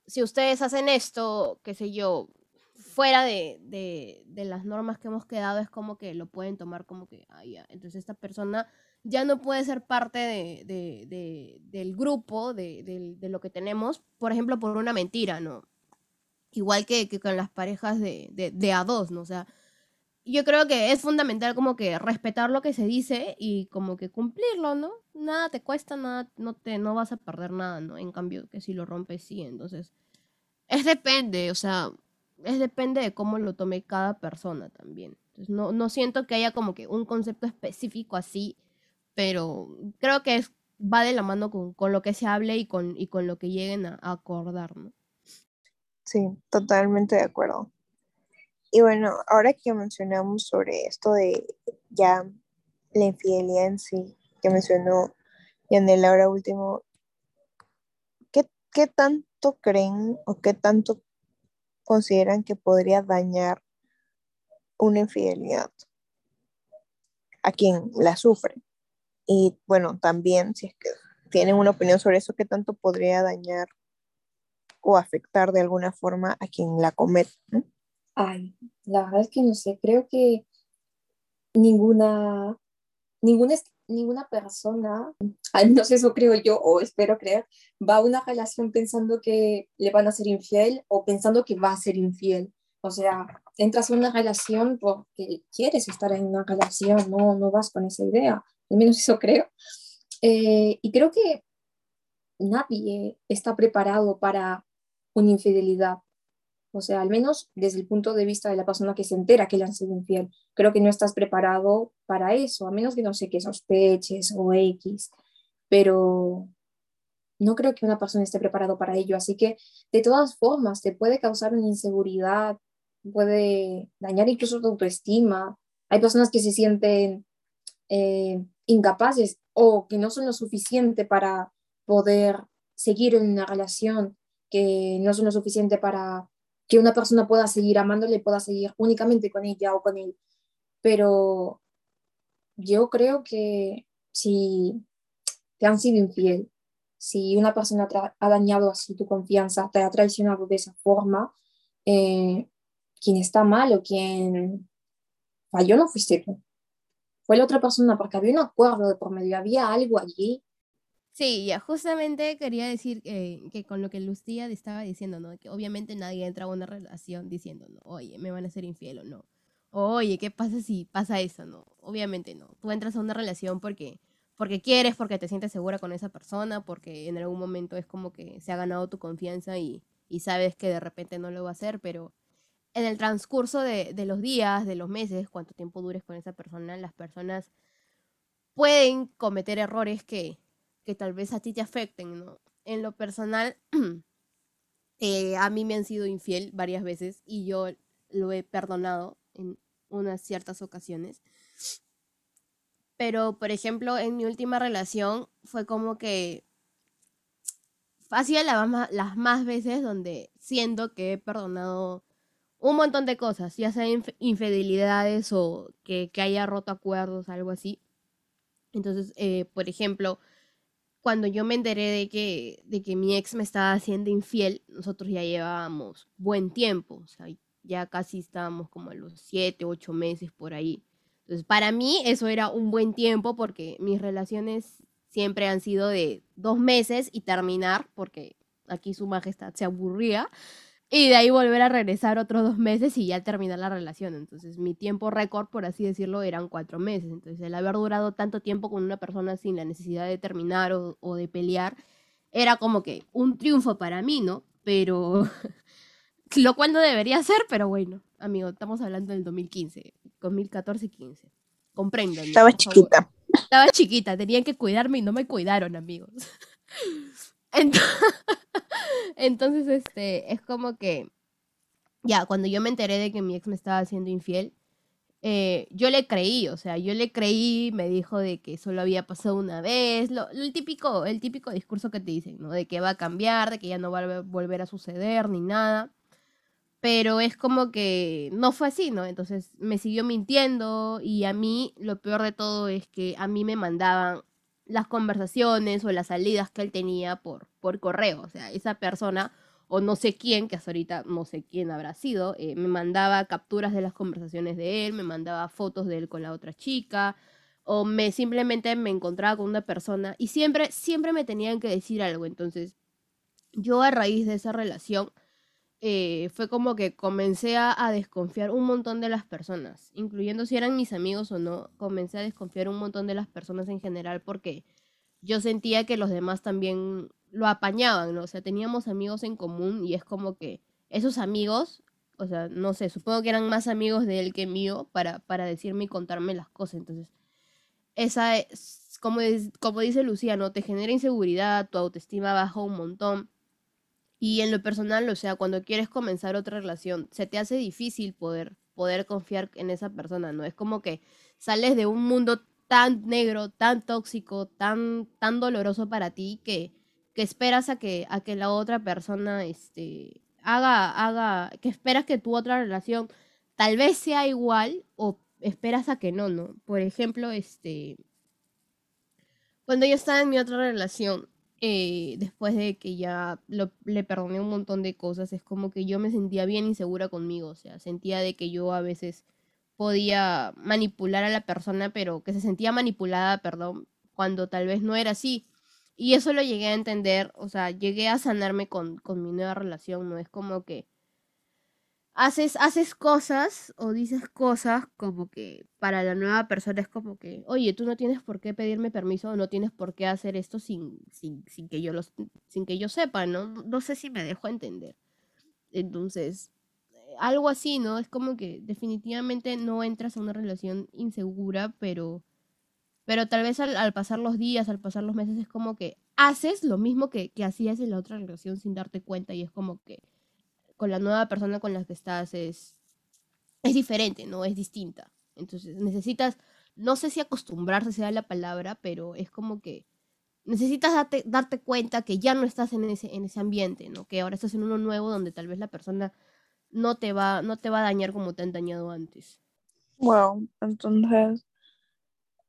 si ustedes hacen esto, qué sé yo, fuera de, de, las normas que hemos quedado, es como que lo pueden tomar como que, ah, ya. Entonces esta persona ya no puede ser parte de, del grupo, de, lo que tenemos, por ejemplo, por una mentira, ¿no? Igual que, con las parejas de, de, a dos, ¿no? O sea, yo creo que es fundamental como que respetar lo que se dice y como que cumplirlo, ¿no? Nada te cuesta, nada, no te, no vas a perder nada, ¿no? En cambio, que si lo rompes, sí, entonces, es depende, o sea, es depende de cómo lo tome cada persona también. Entonces, no, no siento que haya como que un concepto específico así, pero creo que es, va de la mano con, con lo que se hable y con, y con lo que lleguen a acordar, ¿no? Sí, totalmente de acuerdo. Y bueno, ahora que mencionamos sobre esto de ya la infidelidad en sí, que mencionó Yanel ahora último, ¿qué, ¿qué tanto creen o qué tanto consideran que podría dañar una infidelidad a quien la sufre? Y bueno, también si es que tienen una opinión sobre eso, ¿qué tanto podría dañar o afectar de alguna forma a quien la comete? Ay, la verdad es que no sé, creo que ninguna, ninguna, ninguna persona, al menos eso creo yo o espero creer, va a una relación pensando que le van a ser infiel o pensando que va a ser infiel. O sea, entras en una relación porque quieres estar en una relación, no, no vas con esa idea, al menos eso creo. Eh, y creo que nadie está preparado para una infidelidad. O sea, al menos desde el punto de vista de la persona que se entera que le han sido infiel. Creo que no estás preparado para eso, a menos que no sé qué sospeches o X. Pero no creo que una persona esté preparado para ello. Así que, de todas formas, te puede causar una inseguridad, puede dañar incluso tu autoestima. Hay personas que se sienten eh, incapaces o que no son lo suficiente para poder seguir en una relación, que no son lo suficiente para que una persona pueda seguir amándole, pueda seguir únicamente con ella o con él. Pero yo creo que si te han sido infiel, si una persona ha dañado así tu confianza, te ha traicionado de esa forma, eh, quien está mal o quien falló no fuiste tú. Fue la otra persona porque había un acuerdo de por medio, había algo allí Sí, ya justamente quería decir eh, que con lo que Lucía estaba diciendo, ¿no? Que obviamente nadie entra a una relación diciendo, no, oye, me van a ser infiel o no. oye, ¿qué pasa si pasa eso? No, obviamente no. Tú entras a una relación porque, porque quieres, porque te sientes segura con esa persona, porque en algún momento es como que se ha ganado tu confianza y, y sabes que de repente no lo va a hacer, pero en el transcurso de, de los días, de los meses, cuánto tiempo dures con esa persona, las personas pueden cometer errores que que tal vez a ti te afecten, ¿no? En lo personal, eh, a mí me han sido infiel varias veces y yo lo he perdonado en unas ciertas ocasiones. Pero, por ejemplo, en mi última relación fue como que hacía las más veces donde siento que he perdonado un montón de cosas, ya sea infidelidades o que, haya roto acuerdos, algo así. Entonces, eh, por ejemplo, cuando yo me enteré de que, de que mi ex me estaba haciendo infiel, nosotros ya llevábamos buen tiempo, o sea, ya casi estábamos como a los siete, ocho meses por ahí. Entonces, para mí eso era un buen tiempo porque mis relaciones siempre han sido de dos meses y terminar, porque aquí su majestad se aburría. Y de ahí volver a regresar otros dos meses y ya terminar la relación. Entonces mi tiempo récord, por así decirlo, eran cuatro meses. Entonces el haber durado tanto tiempo con una persona sin la necesidad de terminar o, de pelear, era como que un triunfo para mí, ¿no? Pero lo cual no debería ser, pero bueno, amigo, estamos hablando del 2015, 2014-15. Comprendan. Estaba chiquita. Estaba chiquita, tenían que cuidarme y no me cuidaron, amigos. Entonces... Entonces, este, es como que, ya, cuando yo me enteré de que mi ex me estaba haciendo infiel, eh, yo le creí, o sea, yo le creí, me dijo de que solo había pasado una vez, lo, el, típico, el típico discurso que te dicen, ¿no? De que va a cambiar, de que ya no va a volver a suceder ni nada. Pero es como que no fue así, ¿no? Entonces me siguió mintiendo y a mí lo peor de todo es que a mí me mandaban las conversaciones o las salidas que él tenía por, por correo. O sea, esa persona, o no sé quién, que hasta ahorita no sé quién habrá sido, eh, me mandaba capturas de las conversaciones de él, me mandaba fotos de él con la otra chica, o me simplemente me encontraba con una persona y siempre, siempre me tenían que decir algo. Entonces, yo a raíz de esa relación, eh, fue como que comencé a, desconfiar un montón de las personas, incluyendo si eran mis amigos o no, comencé a desconfiar un montón de las personas en general porque yo sentía que los demás también lo apañaban, ¿no? O sea, teníamos amigos en común y es como que esos amigos, o sea, no sé, supongo que eran más amigos de él que mío para, para decirme y contarme las cosas. Entonces, esa es, como, como dice Lucía, ¿no? Te genera inseguridad, tu autoestima baja un montón y en lo personal, o sea, cuando quieres comenzar otra relación, se te hace difícil poder, poder confiar en esa persona, ¿no? Es como que sales de un mundo tan negro, tan tóxico, tan, tan doloroso para ti que, que esperas a que, a que la otra persona este, haga, haga, que esperas que tu otra relación tal vez sea igual o esperas a que no, ¿no? Por ejemplo, este, cuando yo estaba en mi otra relación, eh, después de que ya le perdoné un montón de cosas, es como que yo me sentía bien insegura conmigo, o sea, sentía de que yo a veces podía manipular a la persona, pero que se sentía manipulada, perdón, cuando tal vez no era así. Y eso lo llegué a entender, o sea, llegué a sanarme con, con mi nueva relación, ¿no? Es como que haces, haces cosas o dices cosas como que para la nueva persona es como que, oye, tú no tienes por qué pedirme permiso o no tienes por qué hacer esto sin, sin, sin que yo los, sin que yo sepa, ¿no? No sé si me dejo entender. Entonces, eh, algo así, ¿no? Es como que definitivamente no entras a una relación insegura, pero, pero tal vez al, pasar los días, al pasar los meses, es como que haces lo mismo que, que hacías en la otra relación sin darte cuenta y es como que con la nueva persona con la que estás es, es diferente, ¿no? Es distinta. Entonces necesitas, no sé si acostumbrarse sea la palabra, pero es como que necesitas darte, darte cuenta que ya no estás en ese, en ese ambiente, ¿no? Que ahora estás en uno nuevo donde tal vez la persona no te va, no te va a dañar como te han dañado antes. Wow, entonces,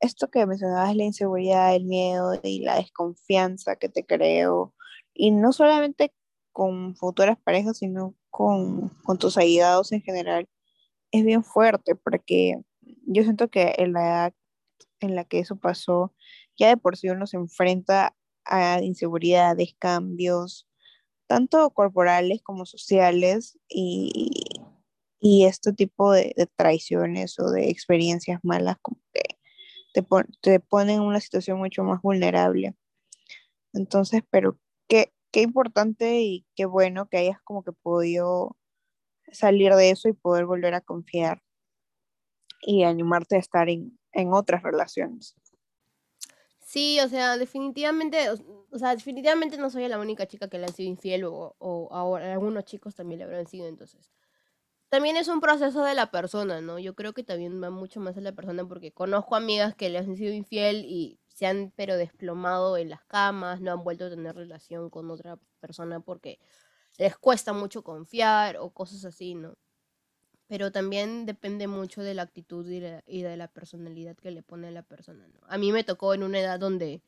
esto que mencionabas, la inseguridad, el miedo y la desconfianza que te creo, y no solamente con futuras parejas, sino con, con tus allegados en general, es bien fuerte, porque yo siento que en la edad en la que eso pasó, ya de por sí uno se enfrenta a inseguridades, cambios, tanto corporales como sociales, y, y este tipo de, traiciones o de experiencias malas como que te, te ponen en una situación mucho más vulnerable. Entonces, pero qué, qué importante y qué bueno que hayas como que podido salir de eso y poder volver a confiar y animarte a estar en, en otras relaciones. Sí, o sea, definitivamente, o sea, definitivamente no soy la única chica que le han sido infiel o, o ahora algunos chicos también le habrán sido, entonces. También es un proceso de la persona, ¿no? Yo creo que también va mucho más a la persona porque conozco amigas que le han sido infiel y se han pero desplomado en las camas, no han vuelto a tener relación con otra persona porque les cuesta mucho confiar o cosas así, ¿no? Pero también depende mucho de la actitud y de, la personalidad que le pone la persona, ¿no? A mí me tocó en una edad donde,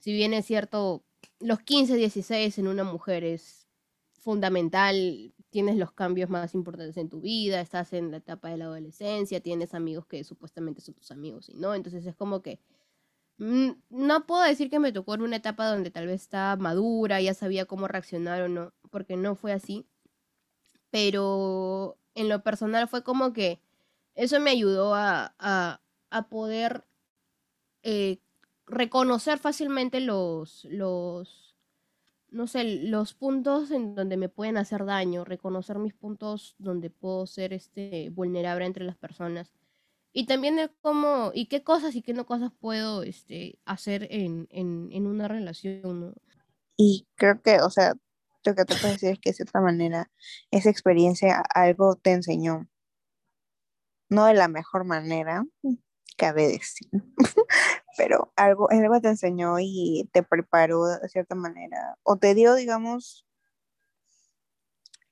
si bien es cierto, los 15, 16 en una mujer es fundamental, tienes los cambios más importantes en tu vida, estás en la etapa de la adolescencia, tienes amigos que supuestamente son tus amigos y no, entonces es como que no puedo decir que me tocó en una etapa donde tal vez estaba madura, ya sabía cómo reaccionar o no, porque no fue así. Pero en lo personal fue como que eso me ayudó a, a, poder eh, reconocer fácilmente los, los, no sé, los puntos en donde me pueden hacer daño, reconocer mis puntos donde puedo ser este, vulnerable entre las personas y también el cómo, y qué cosas y qué no cosas puedo este, hacer en, en, en una relación. Y creo que, o sea, lo que te puedo decir es que de cierta manera esa experiencia algo te enseñó. No de la mejor manera, cabe decir, pero algo, algo te enseñó y te preparó de cierta manera, o te dio, digamos,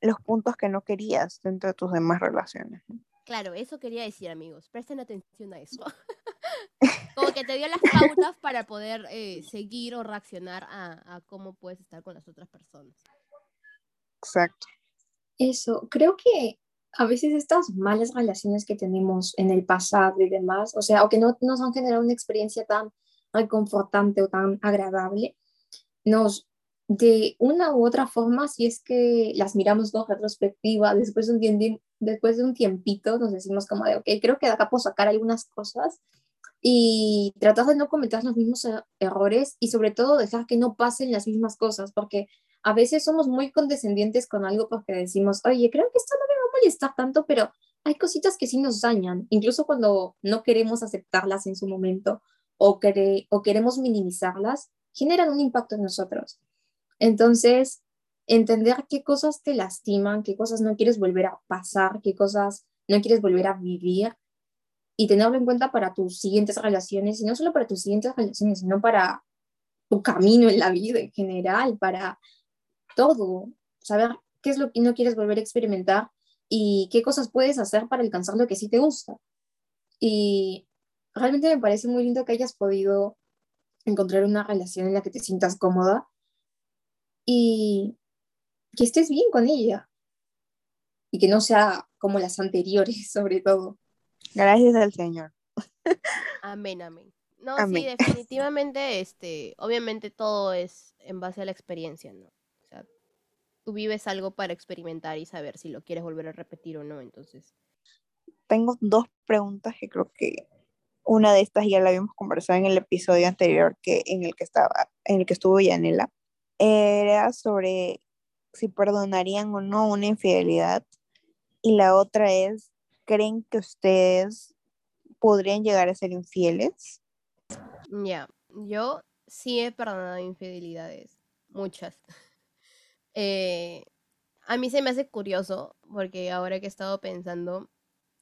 los puntos que no querías dentro de tus demás relaciones. Claro, eso quería decir, amigos. Presten atención a eso. Como que te dio las pautas para poder eh, seguir o reaccionar a, cómo puedes estar con las otras personas. Exacto. Eso, creo que a veces estas malas relaciones que tenemos en el pasado y demás, o sea, o que no nos han generado una experiencia tan reconfortante o tan agradable, nos de una u otra forma, si es que las miramos con retrospectiva, después de un, después de un tiempito, nos decimos como de, ok, creo que de acá puedo sacar algunas cosas y tratar de no cometer los mismos er-, errores y sobre todo dejar que no pasen las mismas cosas, porque a veces somos muy condescendientes con algo porque decimos, oye, creo que esto no me va a molestar tanto, pero hay cositas que sí nos dañan, incluso cuando no queremos aceptarlas en su momento o, o queremos minimizarlas, generan un impacto en nosotros. Entonces, entender qué cosas te lastiman, qué cosas no quieres volver a pasar, qué cosas no quieres volver a vivir y tenerlo en cuenta para tus siguientes relaciones, y no solo para tus siguientes relaciones, sino para tu camino en la vida en general, para todo, saber qué es lo que no quieres volver a experimentar y qué cosas puedes hacer para alcanzar lo que sí te gusta. Y realmente me parece muy lindo que hayas podido encontrar una relación en la que te sientas cómoda y que estés bien con ella y que no sea como las anteriores, sobre todo. Gracias al Señor. Amén, amén. No, sí, definitivamente, este, obviamente todo es en base a la experiencia, ¿no? O sea, tú vives algo para experimentar y saber si lo quieres volver a repetir o no, entonces. Tengo dos preguntas que creo que una de estas ya la habíamos conversado en el episodio anterior que en el que estaba, en el que estuvo Yanela. Era sobre si perdonarían o no una infidelidad. Y la otra es, ¿creen que ustedes podrían llegar a ser infieles? Ya, yo sí he perdonado infidelidades, muchas. Eh, a mí se me hace curioso porque ahora que he estado pensando,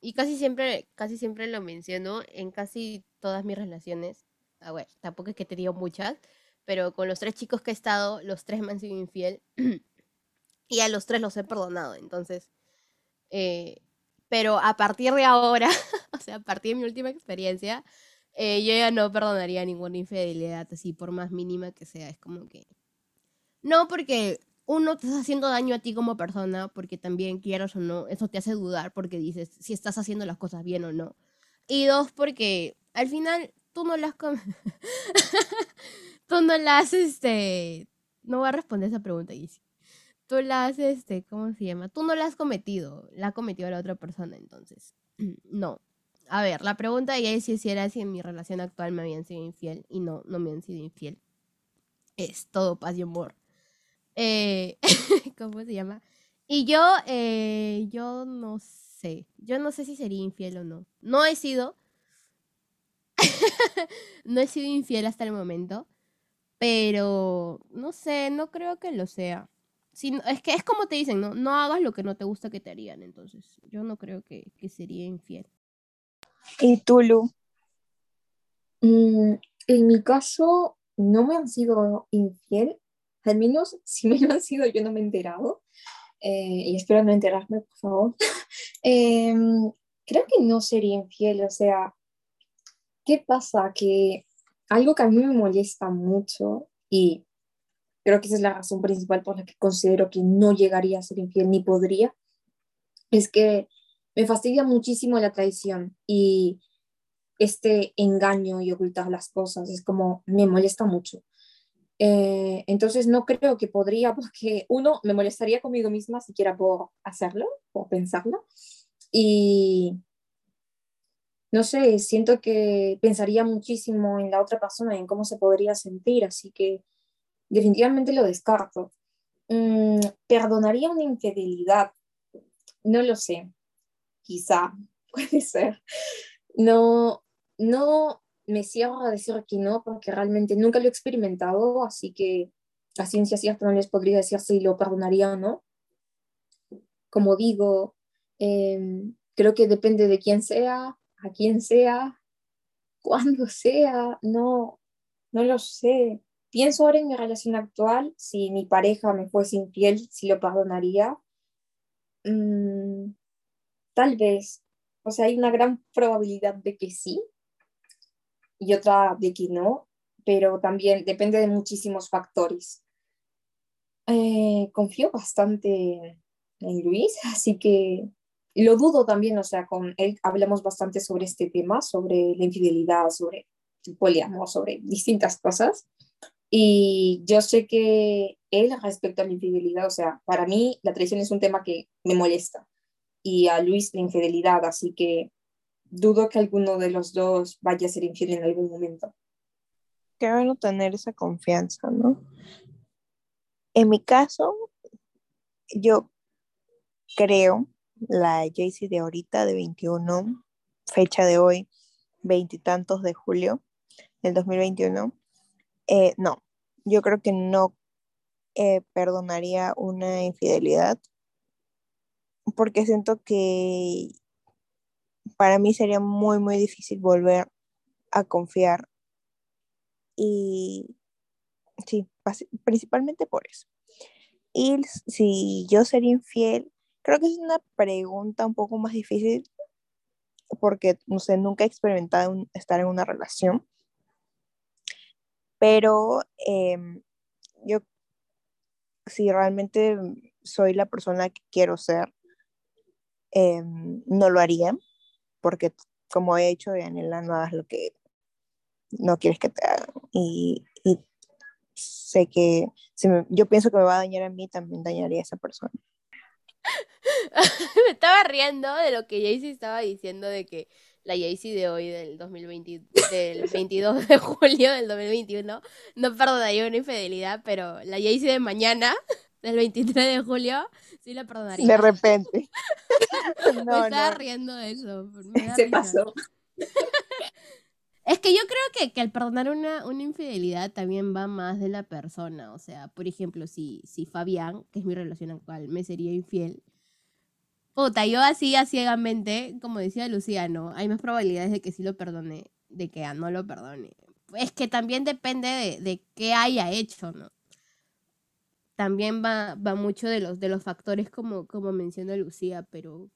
y casi siempre, casi siempre lo menciono en casi todas mis relaciones, ah, tampoco es que te digo muchas, pero con los tres chicos que he estado, los tres me han sido infiel y a los tres los he perdonado, entonces, eh, pero a partir de ahora, o sea, a partir de mi última experiencia, eh, yo ya no perdonaría ninguna infidelidad, así por más mínima que sea. Es como que. No, porque uno te está haciendo daño a ti como persona, porque también quieras o no, eso te hace dudar porque dices si estás haciendo las cosas bien o no. Y dos, porque al final tú no las. tú no las, este. No voy a responder esa pregunta, Isi. Tú las, este, ¿cómo se llama? Tú no la has cometido, la ha cometido la otra persona, entonces. no a ver, la pregunta de es si era si en mi relación actual me habían sido infiel y no, no me han sido infiel. Es todo paz y amor. Eh, ¿Cómo se llama? Y yo, eh, yo no sé. Yo no sé si sería infiel o no. No he sido. no he sido infiel hasta el momento. Pero no sé, no creo que lo sea. Si, es que es como te dicen, ¿no? No hagas lo que no te gusta que te harían. Entonces, yo no creo que, que sería infiel. ¿Y tú, Lu? Mm, en mi caso, no me han sido infiel, al menos si me lo han sido, yo no me he enterado. Eh, y espero no enterarme, por favor. Em, creo que no sería infiel, o sea, ¿qué pasa? Que algo que a mí me molesta mucho y creo que esa es la razón principal por la que considero que no llegaría a ser infiel ni podría, es que me fastidia muchísimo la traición y este engaño y ocultar las cosas, es como, me molesta mucho. Eh, entonces no creo que podría, porque uno, me molestaría conmigo misma siquiera por hacerlo o pensarlo. Y no sé, siento que pensaría muchísimo en la otra persona, en cómo se podría sentir, así que definitivamente lo descarto. Mm, ¿Perdonaría una infidelidad? No lo sé quizá, puede ser. No, no me cierro a decir que no, porque realmente nunca lo he experimentado, así que a ciencia cierta no les podría decir si lo perdonaría o no. Como digo, em, creo que depende de quién sea, a quién sea, cuándo sea, no, no lo sé. Pienso ahora en mi relación actual, si mi pareja me fuese infiel, si lo perdonaría. Mm, Tal vez, o sea, hay una gran probabilidad de que sí y otra de que no, pero también depende de muchísimos factores. Eh, confío bastante en Luis, así que lo dudo también, o sea, con él hablamos bastante sobre este tema, sobre la infidelidad, sobre poliamor, sobre distintas cosas. Y yo sé que él respecto a la infidelidad, o sea, para mí la traición es un tema que me molesta y a Luis la infidelidad, así que dudo que alguno de los dos vaya a ser infiel en algún momento. Qué bueno tener esa confianza, ¿no? En mi caso, yo creo, la Jaycee de ahorita, de 21, fecha de hoy, veintitantos de julio del 2021, eh, no, yo creo que no eh, perdonaría una infidelidad porque siento que para mí sería muy, muy difícil volver a confiar. Y sí, principalmente por eso. Y si yo sería infiel, creo que es una pregunta un poco más difícil porque, no sé, nunca he experimentado estar en una relación. Pero em, yo, si realmente soy la persona que quiero ser, Em, no lo haría, porque como he hecho, Daniela, no hagas lo que no quieres que te hagan. Y, sé que si me- yo pienso que me va a dañar a mí, también dañaría a esa persona. Me estaba riendo de lo que Jaycee estaba diciendo de que la Jaycee de hoy, del 2020, del 22 de julio del 2021, no perdonaría una infidelidad, pero la Jaycee de mañana, del 23 de julio, sí la perdonaría. De repente. me No, estaba no. riendo de eso. me Se risa. pasó. Es que yo creo que, que al perdonar una, una infidelidad también va más de la persona. O sea, por ejemplo, si, si Fabián, que es mi relación actual, me sería infiel. Puta, yo así, a ciegamente, como decía Luciano, hay más probabilidades de que sí lo perdone, de que no lo perdone. Es que también depende de, de qué haya hecho, ¿no? También va, va mucho de los, de los factores como, como menciona Lucía, pero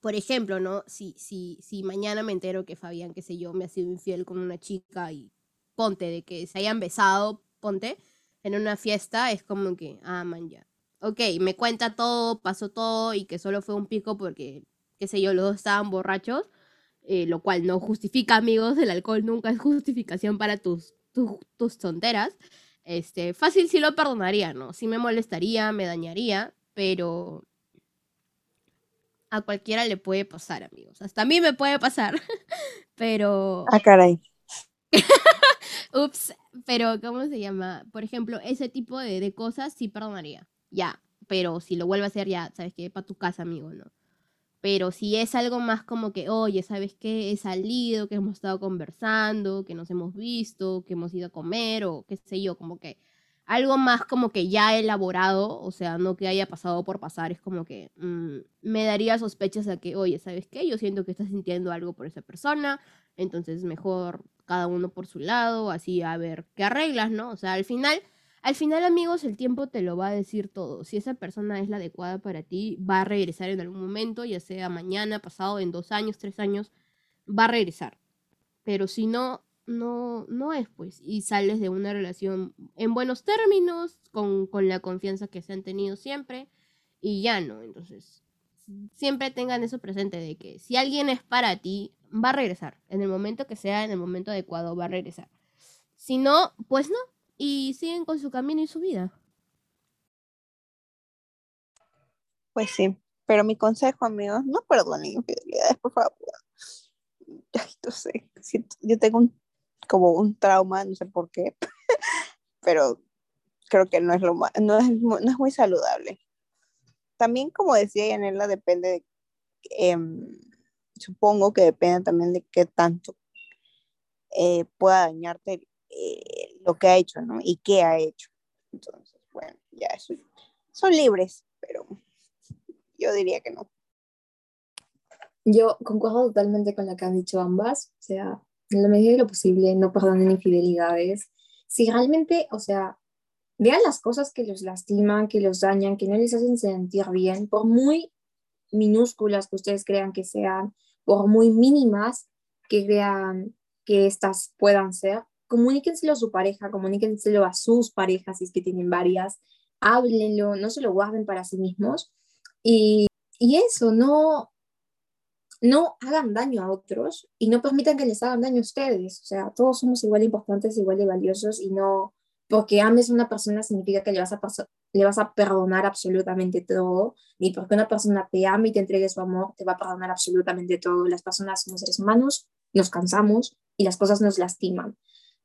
por ejemplo, ¿no? Si, si, si mañana me entero que Fabián, qué sé yo, me ha sido infiel con una chica y ponte de que se hayan besado, ponte, en una fiesta, es como que, ah, man, ya. Ok, me cuenta todo, pasó todo y que solo fue un pico porque, qué sé yo, los dos estaban borrachos, eh, lo cual no justifica, amigos, el alcohol nunca es justificación para tus, tus, tus tonteras. Este, fácil sí lo perdonaría, ¿no? Sí me molestaría, me dañaría, pero a cualquiera le puede pasar, amigos. Hasta a mí me puede pasar. Pero, Ah, caray. ups, pero ¿cómo se llama? Por ejemplo, ese tipo de, de cosas sí perdonaría. Ya, pero si lo vuelve a hacer, ya, ¿sabes qué? Para tu casa, amigo, ¿no? Pero si es algo más como que, oye, ¿sabes qué? He salido, que hemos estado conversando, que nos hemos visto, que hemos ido a comer o qué sé yo, como que algo más como que ya elaborado, o sea, no que haya pasado por pasar, es como que mm, me daría sospechas a que, oye, ¿sabes qué? Yo siento que estás sintiendo algo por esa persona, entonces mejor cada uno por su lado, así a ver qué arreglas, ¿no? O sea, al final, al final, amigos, el tiempo te lo va a decir todo. Si esa persona es la adecuada para ti, va a regresar en algún momento, ya sea mañana, pasado, en dos años, tres años, va a regresar. Pero si no, no, no es, pues, y sales de una relación en buenos términos, con, con la confianza que se han tenido siempre, y ya no. Entonces, siempre tengan eso presente de que si alguien es para ti, va a regresar. En el momento que sea, en el momento adecuado, va a regresar. Si no, pues no. Y siguen con su camino y su vida. Pues sí. Pero mi consejo, amigos, no perdonen infidelidades, por favor. Ay, no sé. yo tengo un, como un trauma, no sé por qué. Pero creo que no es lo no es, no es muy saludable. También, como decía Yanela, depende de, em, supongo que depende también de qué tanto eh, pueda dañarte eh, lo que ha hecho, ¿no? Y qué ha hecho. Entonces, bueno, ya eso, son libres, pero yo diría que no. Yo concuerdo totalmente con lo que han dicho ambas, o sea, en la medida de lo posible, no perdonen infidelidades. Si realmente, o sea, vean las cosas que los lastiman, que los dañan, que no les hacen sentir bien, por muy minúsculas que ustedes crean que sean, por muy mínimas que crean que estas puedan ser, comuníquenselo a su pareja, comuníquenselo a sus parejas, si es que tienen varias, háblenlo, no se lo guarden para sí mismos. Y, y eso, no, no hagan daño a otros y no permitan que les hagan daño a ustedes. O sea, todos somos igual de importantes, igual de valiosos y no porque ames a una persona significa que le vas a, le vas a perdonar absolutamente todo, ni porque una persona te ame y te entregue su amor, te va a perdonar absolutamente todo. Las personas somos seres humanos, nos cansamos y las cosas nos lastiman.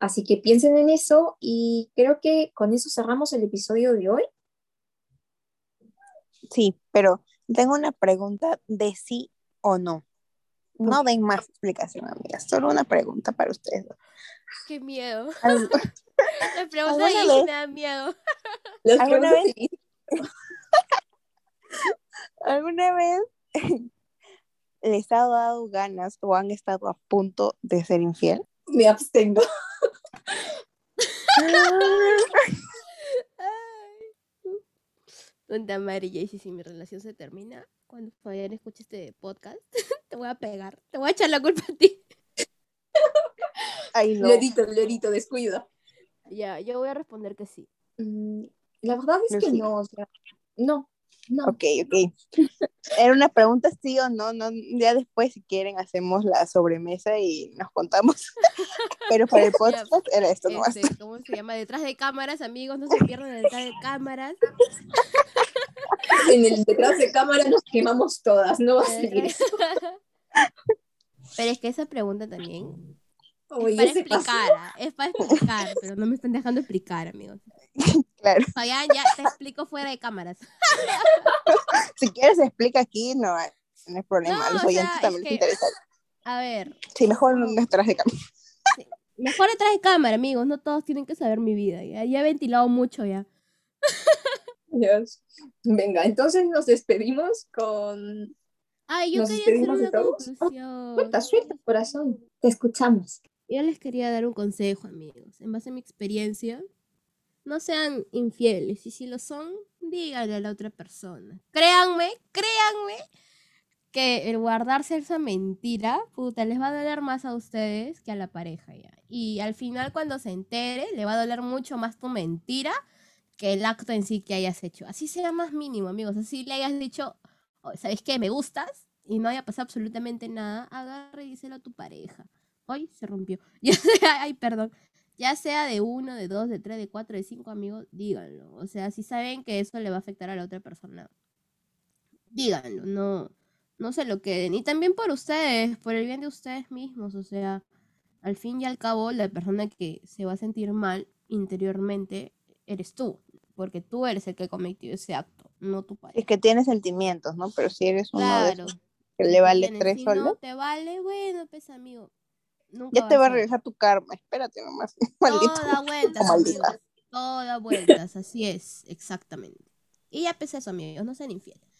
Así que piensen en eso y creo que con eso cerramos el episodio de hoy. Sí, pero tengo una pregunta de sí o no. No den más explicación, amigas. Solo una pregunta para ustedes. Qué miedo. La pregunta de me da miedo. ¿Alguna pregunto vez? ¿Alguna vez les ha dado ganas o han estado a punto de ser infiel? Me abstengo. Puta madre, Jaycee, si mi relación se termina, cuando Fabián escuche este podcast, te voy a pegar. Te voy a echar la culpa a ti. Ay, no. Lorito, Lorito, descuida. Ya, yo voy a responder que sí. Mm, La verdad es que no, o sea, no. No. Ok, ok. Era una pregunta sí o no, no, ya después si quieren hacemos la sobremesa y nos contamos. Pero para el podcast era esto nomás. Este, ¿Cómo se llama? Detrás de cámaras, amigos, no se pierdan detrás de cámaras. En el detrás de cámara nos quemamos todas, no va a seguir eso. Pero es que esa pregunta también Oye, para pasó. explicar, es para explicar, pero no me están dejando explicar, amigos. Claro. Fabián, ya te explico fuera de cámaras. Si quieres explica aquí, no, hay- no hay problema. No, los oyentes sea, también es les que- interesa. A ver, Sí, mejor detrás de cámara. mejor detrás de cámara, amigos, no todos tienen que saber mi vida. Ya, ya he ventilado mucho ya. Dios. Venga, entonces nos despedimos con... Ay, yo ¿Nos quería hacer una todos? conclusión. Suelta, suelta, corazón. Te escuchamos. Yo les quería dar un consejo, amigos. En base a mi experiencia, no sean infieles. Y si lo son, díganle a la otra persona. Créanme, créanme que el guardarse esa mentira, puta, les va a doler más a ustedes que a la pareja ya. Y al final, cuando se entere, le va a doler mucho más tu mentira que el acto en sí que hayas hecho. Así sea más mínimo, amigos. Así le hayas dicho, "Oh, ¿sabes qué? Me gustas y no haya pasado absolutamente nada. Agarre y díselo a tu pareja. Hoy se rompió. Ya sea, ay, perdón. Ya sea de uno, de dos, de tres, de cuatro, de cinco amigos, díganlo. O sea, si saben que eso le va a afectar a la otra persona, díganlo, no, no se lo queden. Y también por ustedes, por el bien de ustedes mismos. O sea, al fin y al cabo, la persona que se va a sentir mal interiormente eres tú. Porque tú eres el que cometió ese acto, no tu pareja. Es que tienes sentimientos, ¿no? Pero si eres uno de Claro. esos que le vale tres Si soles, no te vale, bueno, pues amigo. Nunca ya te va a regresar tu karma. Espérate nomás. Todo Maldito. da vueltas, amigos. Todo da vueltas, así es, exactamente. Y ya pues eso, amigos, no sean infieles.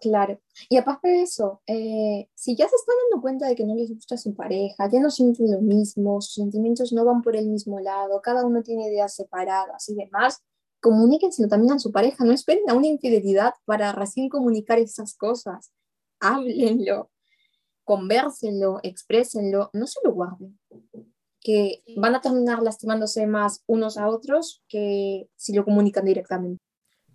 Claro. Y aparte de eso, eh, si ya se están dando cuenta de que no les gusta su pareja, ya no sienten lo mismo, sus sentimientos no van por el mismo lado, cada uno tiene ideas separadas y demás, comuníquenselo también a su pareja, no esperen a una infidelidad para recién comunicar esas cosas. Háblenlo, convérsenlo, exprésenlo, no se lo guarden. Que van a terminar lastimándose más unos a otros que si lo comunican directamente.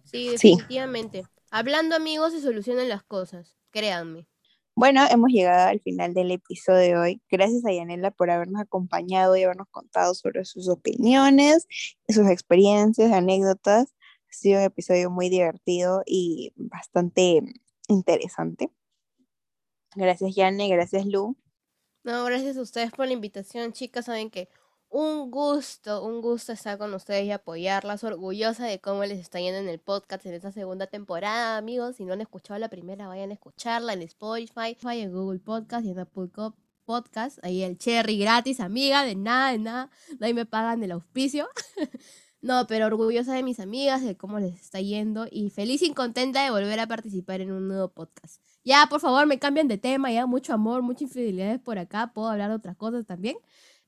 Sí, Sí. definitivamente. Hablando, amigos, se solucionan las cosas, créanme. Bueno, hemos llegado al final del episodio de hoy. Gracias a Yanela por habernos acompañado y habernos contado sobre sus opiniones, sus experiencias, anécdotas. Ha sido un episodio muy divertido y bastante interesante. Gracias, Yane. Gracias, Lu. No, gracias a ustedes por la invitación, chicas. Saben que un gusto, un gusto estar con ustedes y apoyarlas. Orgullosa de cómo les está yendo en el podcast en esta segunda temporada, amigos. Si no han escuchado la primera, vayan a escucharla en Spotify, en Google Podcast y en Apple Podcast. Ahí el cherry gratis, amiga, de nada, de nada. Ahí me pagan el auspicio. No, pero orgullosa de mis amigas, de cómo les está yendo y feliz y contenta de volver a participar en un nuevo podcast. Ya, por favor, me cambian de tema, ya mucho amor, muchas infidelidades por acá, puedo hablar de otras cosas también.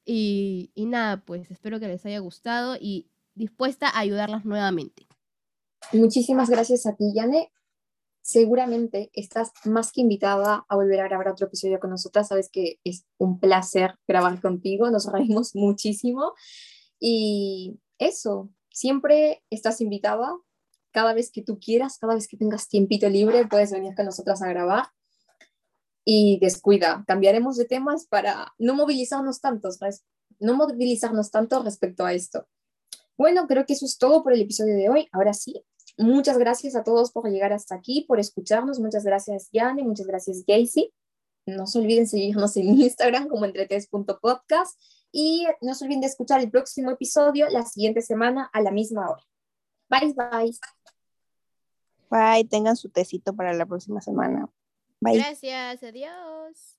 Y, y nada, pues espero que les haya gustado y dispuesta a ayudarlas nuevamente. Muchísimas gracias a ti, Yane. Seguramente estás más que invitada a volver a grabar otro episodio con nosotras. Sabes que es un placer grabar contigo, nos reímos muchísimo. Y eso, siempre estás invitada. Cada vez que tú quieras, cada vez que tengas tiempito libre, puedes venir con nosotras a grabar. Y descuida, cambiaremos de temas para no movilizarnos tantos, no movilizarnos tanto respecto a esto. Bueno, creo que eso es todo por el episodio de hoy. Ahora sí, muchas gracias a todos por llegar hasta aquí, por escucharnos. Muchas gracias, Yane. Muchas gracias, Gacy. No se olviden seguirnos en Instagram como entretes.podcast y no se olviden de escuchar el próximo episodio la siguiente semana a la misma hora. Bye, bye. Bye. Tengan su tecito para la próxima semana. Bye. Gracias, adiós.